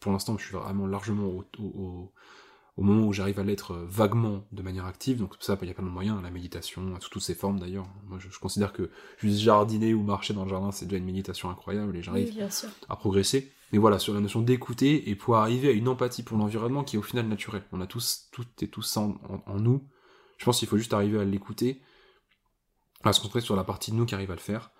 pour l'instant je suis vraiment largement au, au, au- au moment où j'arrive à l'être euh, vaguement de manière active, donc ça il y a plein de moyens, la méditation, sous toutes ses formes d'ailleurs. Moi je, je considère que juste jardiner ou marcher dans le jardin c'est déjà une méditation incroyable et j'arrive Oui, à progresser. Mais voilà, sur la notion d'écouter et pouvoir arriver à une empathie pour l'environnement qui est au final naturelle. On a tous, toutes et tous ça en, en- en nous. Je pense qu'il faut juste arriver à l'écouter, à se concentrer sur la partie de nous qui arrive à le faire.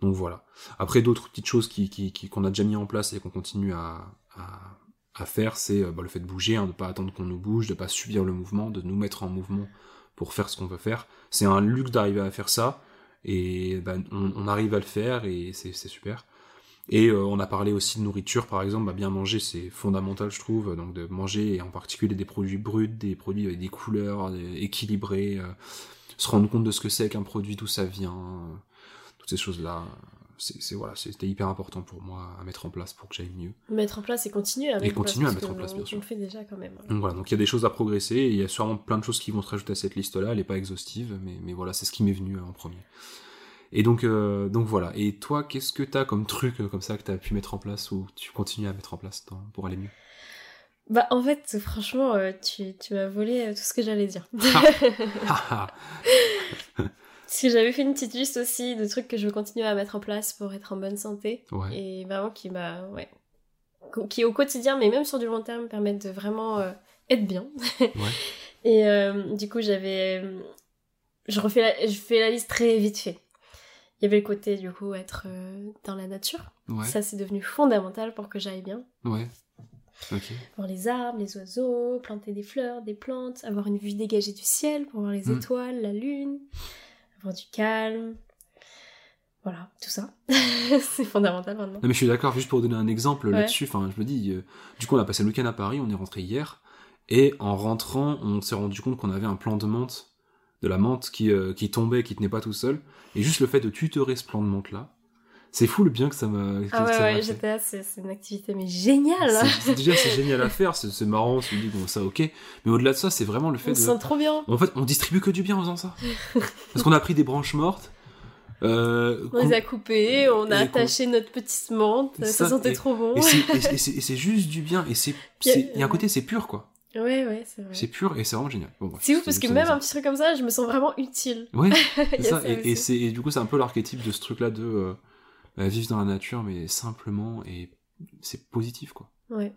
Donc voilà. Après, d'autres petites choses qui- qu'on a déjà mis en place et qu'on continue à, à, faire, c'est euh, bah, le fait de bouger, hein, de pas attendre qu'on nous bouge, de pas subir le mouvement, de nous mettre en mouvement pour faire ce qu'on veut faire. C'est un luxe d'arriver à faire ça, et bah, on, arrive à le faire, et c'est, super. Et euh, on a parlé aussi de nourriture, par exemple, bah, bien manger, c'est fondamental, je trouve, donc de manger, et en particulier des produits bruts, des produits avec des couleurs des- équilibrées, euh, se rendre compte de ce que c'est qu'un produit, d'où ça vient, euh, toutes ces choses-là. C'est, voilà, c'était hyper important pour moi à mettre en place pour que j'aille mieux. Mettre en place et continuer à mettre continuer à en place. mettre en place, bien on- sûr. On le fait déjà quand même. Donc voilà, donc il y a des choses à progresser, et il y a sûrement plein de choses qui vont se rajouter à cette liste-là, elle est pas exhaustive, mais, mais voilà, c'est ce qui m'est venu euh, en premier. Et donc, euh, donc voilà. Et toi, qu'est-ce que t'as comme truc euh, comme ça que t'as pu mettre en place ou tu continues à mettre en place dans- pour aller mieux? Bah en fait, franchement, tu, tu m'as volé tout ce que j'allais dire. [LAUGHS] Parce que j'avais fait une petite liste aussi de trucs que je veux continuer à mettre en place pour être en bonne santé. ouais. Et vraiment qui m'a... Ouais. Qui au quotidien, mais même sur du long terme, permettent de vraiment euh, être bien. Ouais. [LAUGHS] Et euh, du coup, j'avais... Je refais la... Je fais la liste très vite fait. Il y avait le côté, du coup, être euh, dans la nature. Ouais. Ça, c'est devenu fondamental pour que j'aille bien. Ouais. Ok. Voir les arbres, les oiseaux, planter des fleurs, des plantes, avoir une vue dégagée du ciel pour voir les Mm. étoiles, la lune, avoir du calme. Voilà, tout ça. [LAUGHS] c'est fondamental maintenant. Non mais je suis d'accord, juste pour donner un exemple Ouais. là-dessus, enfin je me dis, euh, du coup on a passé le week-end à Paris, on est rentré hier, et en rentrant, on s'est rendu compte qu'on avait un plan de menthe, de la menthe qui, euh, qui tombait, qui tenait pas tout seul, et juste le fait de tutorer ce plan de menthe là, c'est fou le bien que ça m'a Ah ouais, ouais, là, c'est une activité mais géniale [LAUGHS] Déjà c'est génial à faire, c'est marrant, on se dit bon ça ok, mais au-delà de ça c'est vraiment le fait On de... se sent trop bien En fait on distribue que du bien en faisant ça. Parce qu'on a pris des branches mortes, euh, On les a coupés, on a attaché notre petite menthe, Et ça, ça, sentait et- trop bon. et c'est- [LAUGHS] juste du bien, et c'est... Il y a- un côté c'est pur quoi. Ouais, ouais, c'est vrai. C'est pur et c'est vraiment génial. Bon, C'est ouf parce que même un petit truc comme ça, je me sens vraiment utile. Ouais, [LAUGHS] c'est ça. ça Et, et et du coup c'est un peu l'archétype de ce truc-là de euh, vivre dans la nature, mais simplement et c'est positif quoi. Ouais.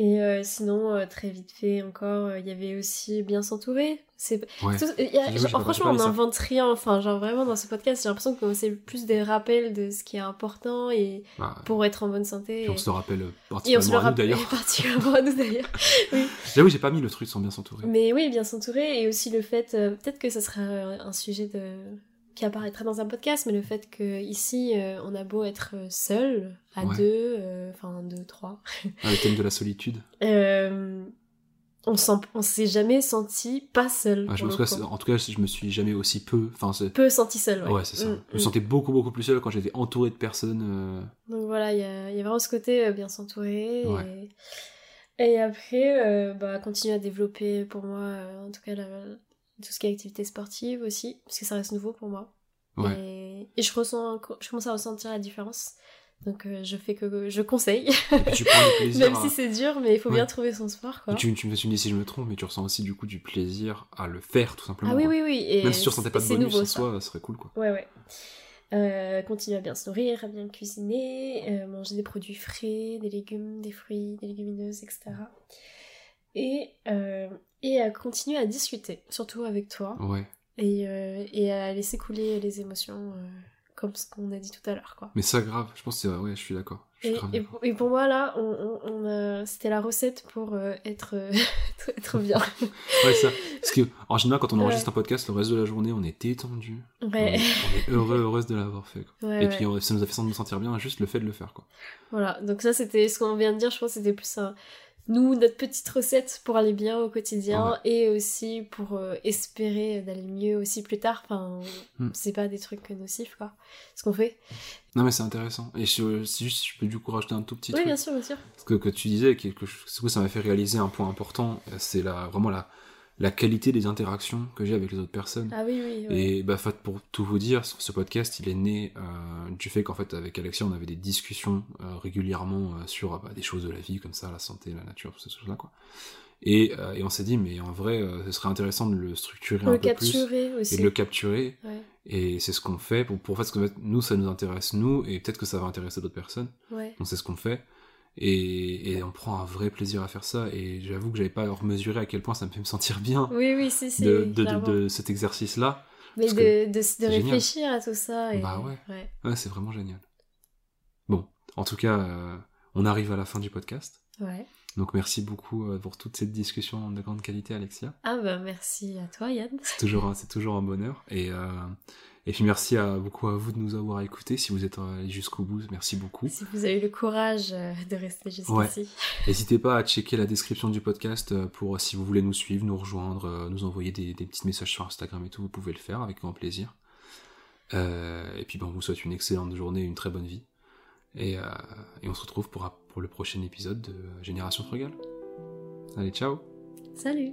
Et euh, sinon, euh, très vite fait encore, euh, il y avait aussi bien s'entourer. C'est Ouais. tout- y a- genre, franchement, on n'invente rien. Enfin, genre vraiment dans ce podcast, j'ai l'impression que c'est plus des rappels de ce qui est important et Bah, pour être en bonne santé. puis on et- se le rappelle euh, Et on se le particulièrement à nous rappelle d'ailleurs. [LAUGHS] particulièrement à nous d'ailleurs. [LAUGHS] J'avoue j'ai pas mis le truc sans bien s'entourer. Mais oui, bien s'entourer et aussi le fait, euh, peut-être que ça sera un sujet de qui apparaîtra dans un podcast, mais le fait que ici euh, on a beau être seul, à Ouais. deux, euh, enfin deux, trois, Ah, le thème de la solitude. [LAUGHS] euh, on s'est jamais senti pas seul. Je en tout cas je me suis jamais aussi peu. Enfin peu senti seul. Ouais, Ouais, c'est ça. Mm, Je me mm. sentais beaucoup beaucoup plus seul quand j'étais entouré de personnes. euh, Donc voilà, il y a, il y a vraiment ce côté euh, bien s'entourer. Et... et après, euh, bah, continuer à développer pour moi, euh, en tout cas, la- tout ce qui est activité sportive aussi, parce que ça reste nouveau pour moi. Ouais. Et, et je ressens, je commence à ressentir la différence. Donc euh, je fais que je conseille, Et puis tu prends du [LAUGHS] plaisir. même à- si c'est dur, mais il faut Ouais. bien trouver son sport, quoi. Tu, tu, me- dis si je me trompe, mais tu ressens aussi du coup du plaisir à le faire tout simplement. Ah oui, quoi. oui, oui. Et Même si tu ressentais pas de bonus nouveau, en ça. soi, ça serait cool quoi. Ouais, ouais. Euh, continuer à bien se nourrir, à bien cuisiner, euh, manger des produits frais, des légumes, des fruits, des légumineuses, etc. et, euh, et à continuer à discuter, surtout avec toi, Ouais. et, euh, et à laisser couler les émotions, euh, comme ce qu'on a dit tout à l'heure, quoi. Mais ça, grave. Je pense que c'est ouais, je suis d'accord. Et, et pour, et pour moi, là, on, on- on a- c'était la recette pour euh, être, euh, [LAUGHS] être bien. [LAUGHS] Ouais, ça. Parce que, en général, quand on Ouais. enregistre un podcast, le reste de la journée, on est détendu. On, Ouais. est, on est heureux, heureuse de l'avoir fait. Quoi. Ouais, Et puis, ça nous a fait nous sentir bien, juste le fait de le faire. Quoi. Voilà, donc ça c'était ce qu'on vient de dire, je pense que c'était plus un... nous, notre petite recette pour aller bien au quotidien Ouais. et aussi pour euh, espérer d'aller mieux aussi plus tard. Enfin, Hmm. c'est pas des trucs nocifs quoi, ce qu'on fait. Non, mais c'est intéressant. Et je, si juste, je peux du coup rajouter un tout petit oui, truc. bien sûr, bien sûr. Parce que, que tu disais, quelque chose, ça m'a fait réaliser un point important. euh, C'est la, vraiment la, la qualité des interactions que j'ai avec les autres personnes. Ah oui, oui. ouais. Et bah, fait, pour tout vous dire, ce podcast, il est né euh, du fait qu'en fait, avec Alexia, on avait des discussions euh, régulièrement euh, sur bah, des choses de la vie, comme ça, la santé, la nature, toutes ces choses-là, quoi. Et, et on s'est dit, mais en vrai, ce serait intéressant de le structurer un le peu plus capturer aussi. et de le capturer. Ouais, Et c'est ce qu'on fait pour, pour fait, parce que nous, ça nous intéresse, nous, et peut-être que ça va intéresser d'autres personnes. ouais. Donc c'est ce qu'on fait. Et, et on prend un vrai plaisir à faire ça. Et j'avoue que j'avais pas mesuré à quel point ça me fait me sentir bien Oui, oui, si, si. de, de, de- clairement. de cet exercice-là. Mais de, génial. réfléchir à tout ça. Et... Bah ouais. ouais. Ouais, c'est vraiment génial. Bon, en tout cas, euh, on arrive à la fin du podcast. Ouais. Donc merci beaucoup euh, pour toute cette discussion de grande qualité, Alexia. Ah bah merci à toi Yann. C'est toujours, c'est toujours un bonheur. Et, euh, et puis merci à, beaucoup à vous de nous avoir écoutés. Si vous êtes allés jusqu'au bout, merci beaucoup. Si vous avez eu le courage euh, de rester jusqu'ici. Ouais. [LAUGHS] N'hésitez pas à checker la description du podcast euh, pour si vous voulez nous suivre, nous rejoindre, euh, nous envoyer des, des petits messages sur Instagram et tout, vous pouvez le faire avec grand plaisir. Euh, et puis ben, on vous souhaite une excellente journée, une très bonne vie. Et, euh, et on se retrouve pour, pour le prochain épisode de Génération Frugale. Allez, ciao Salut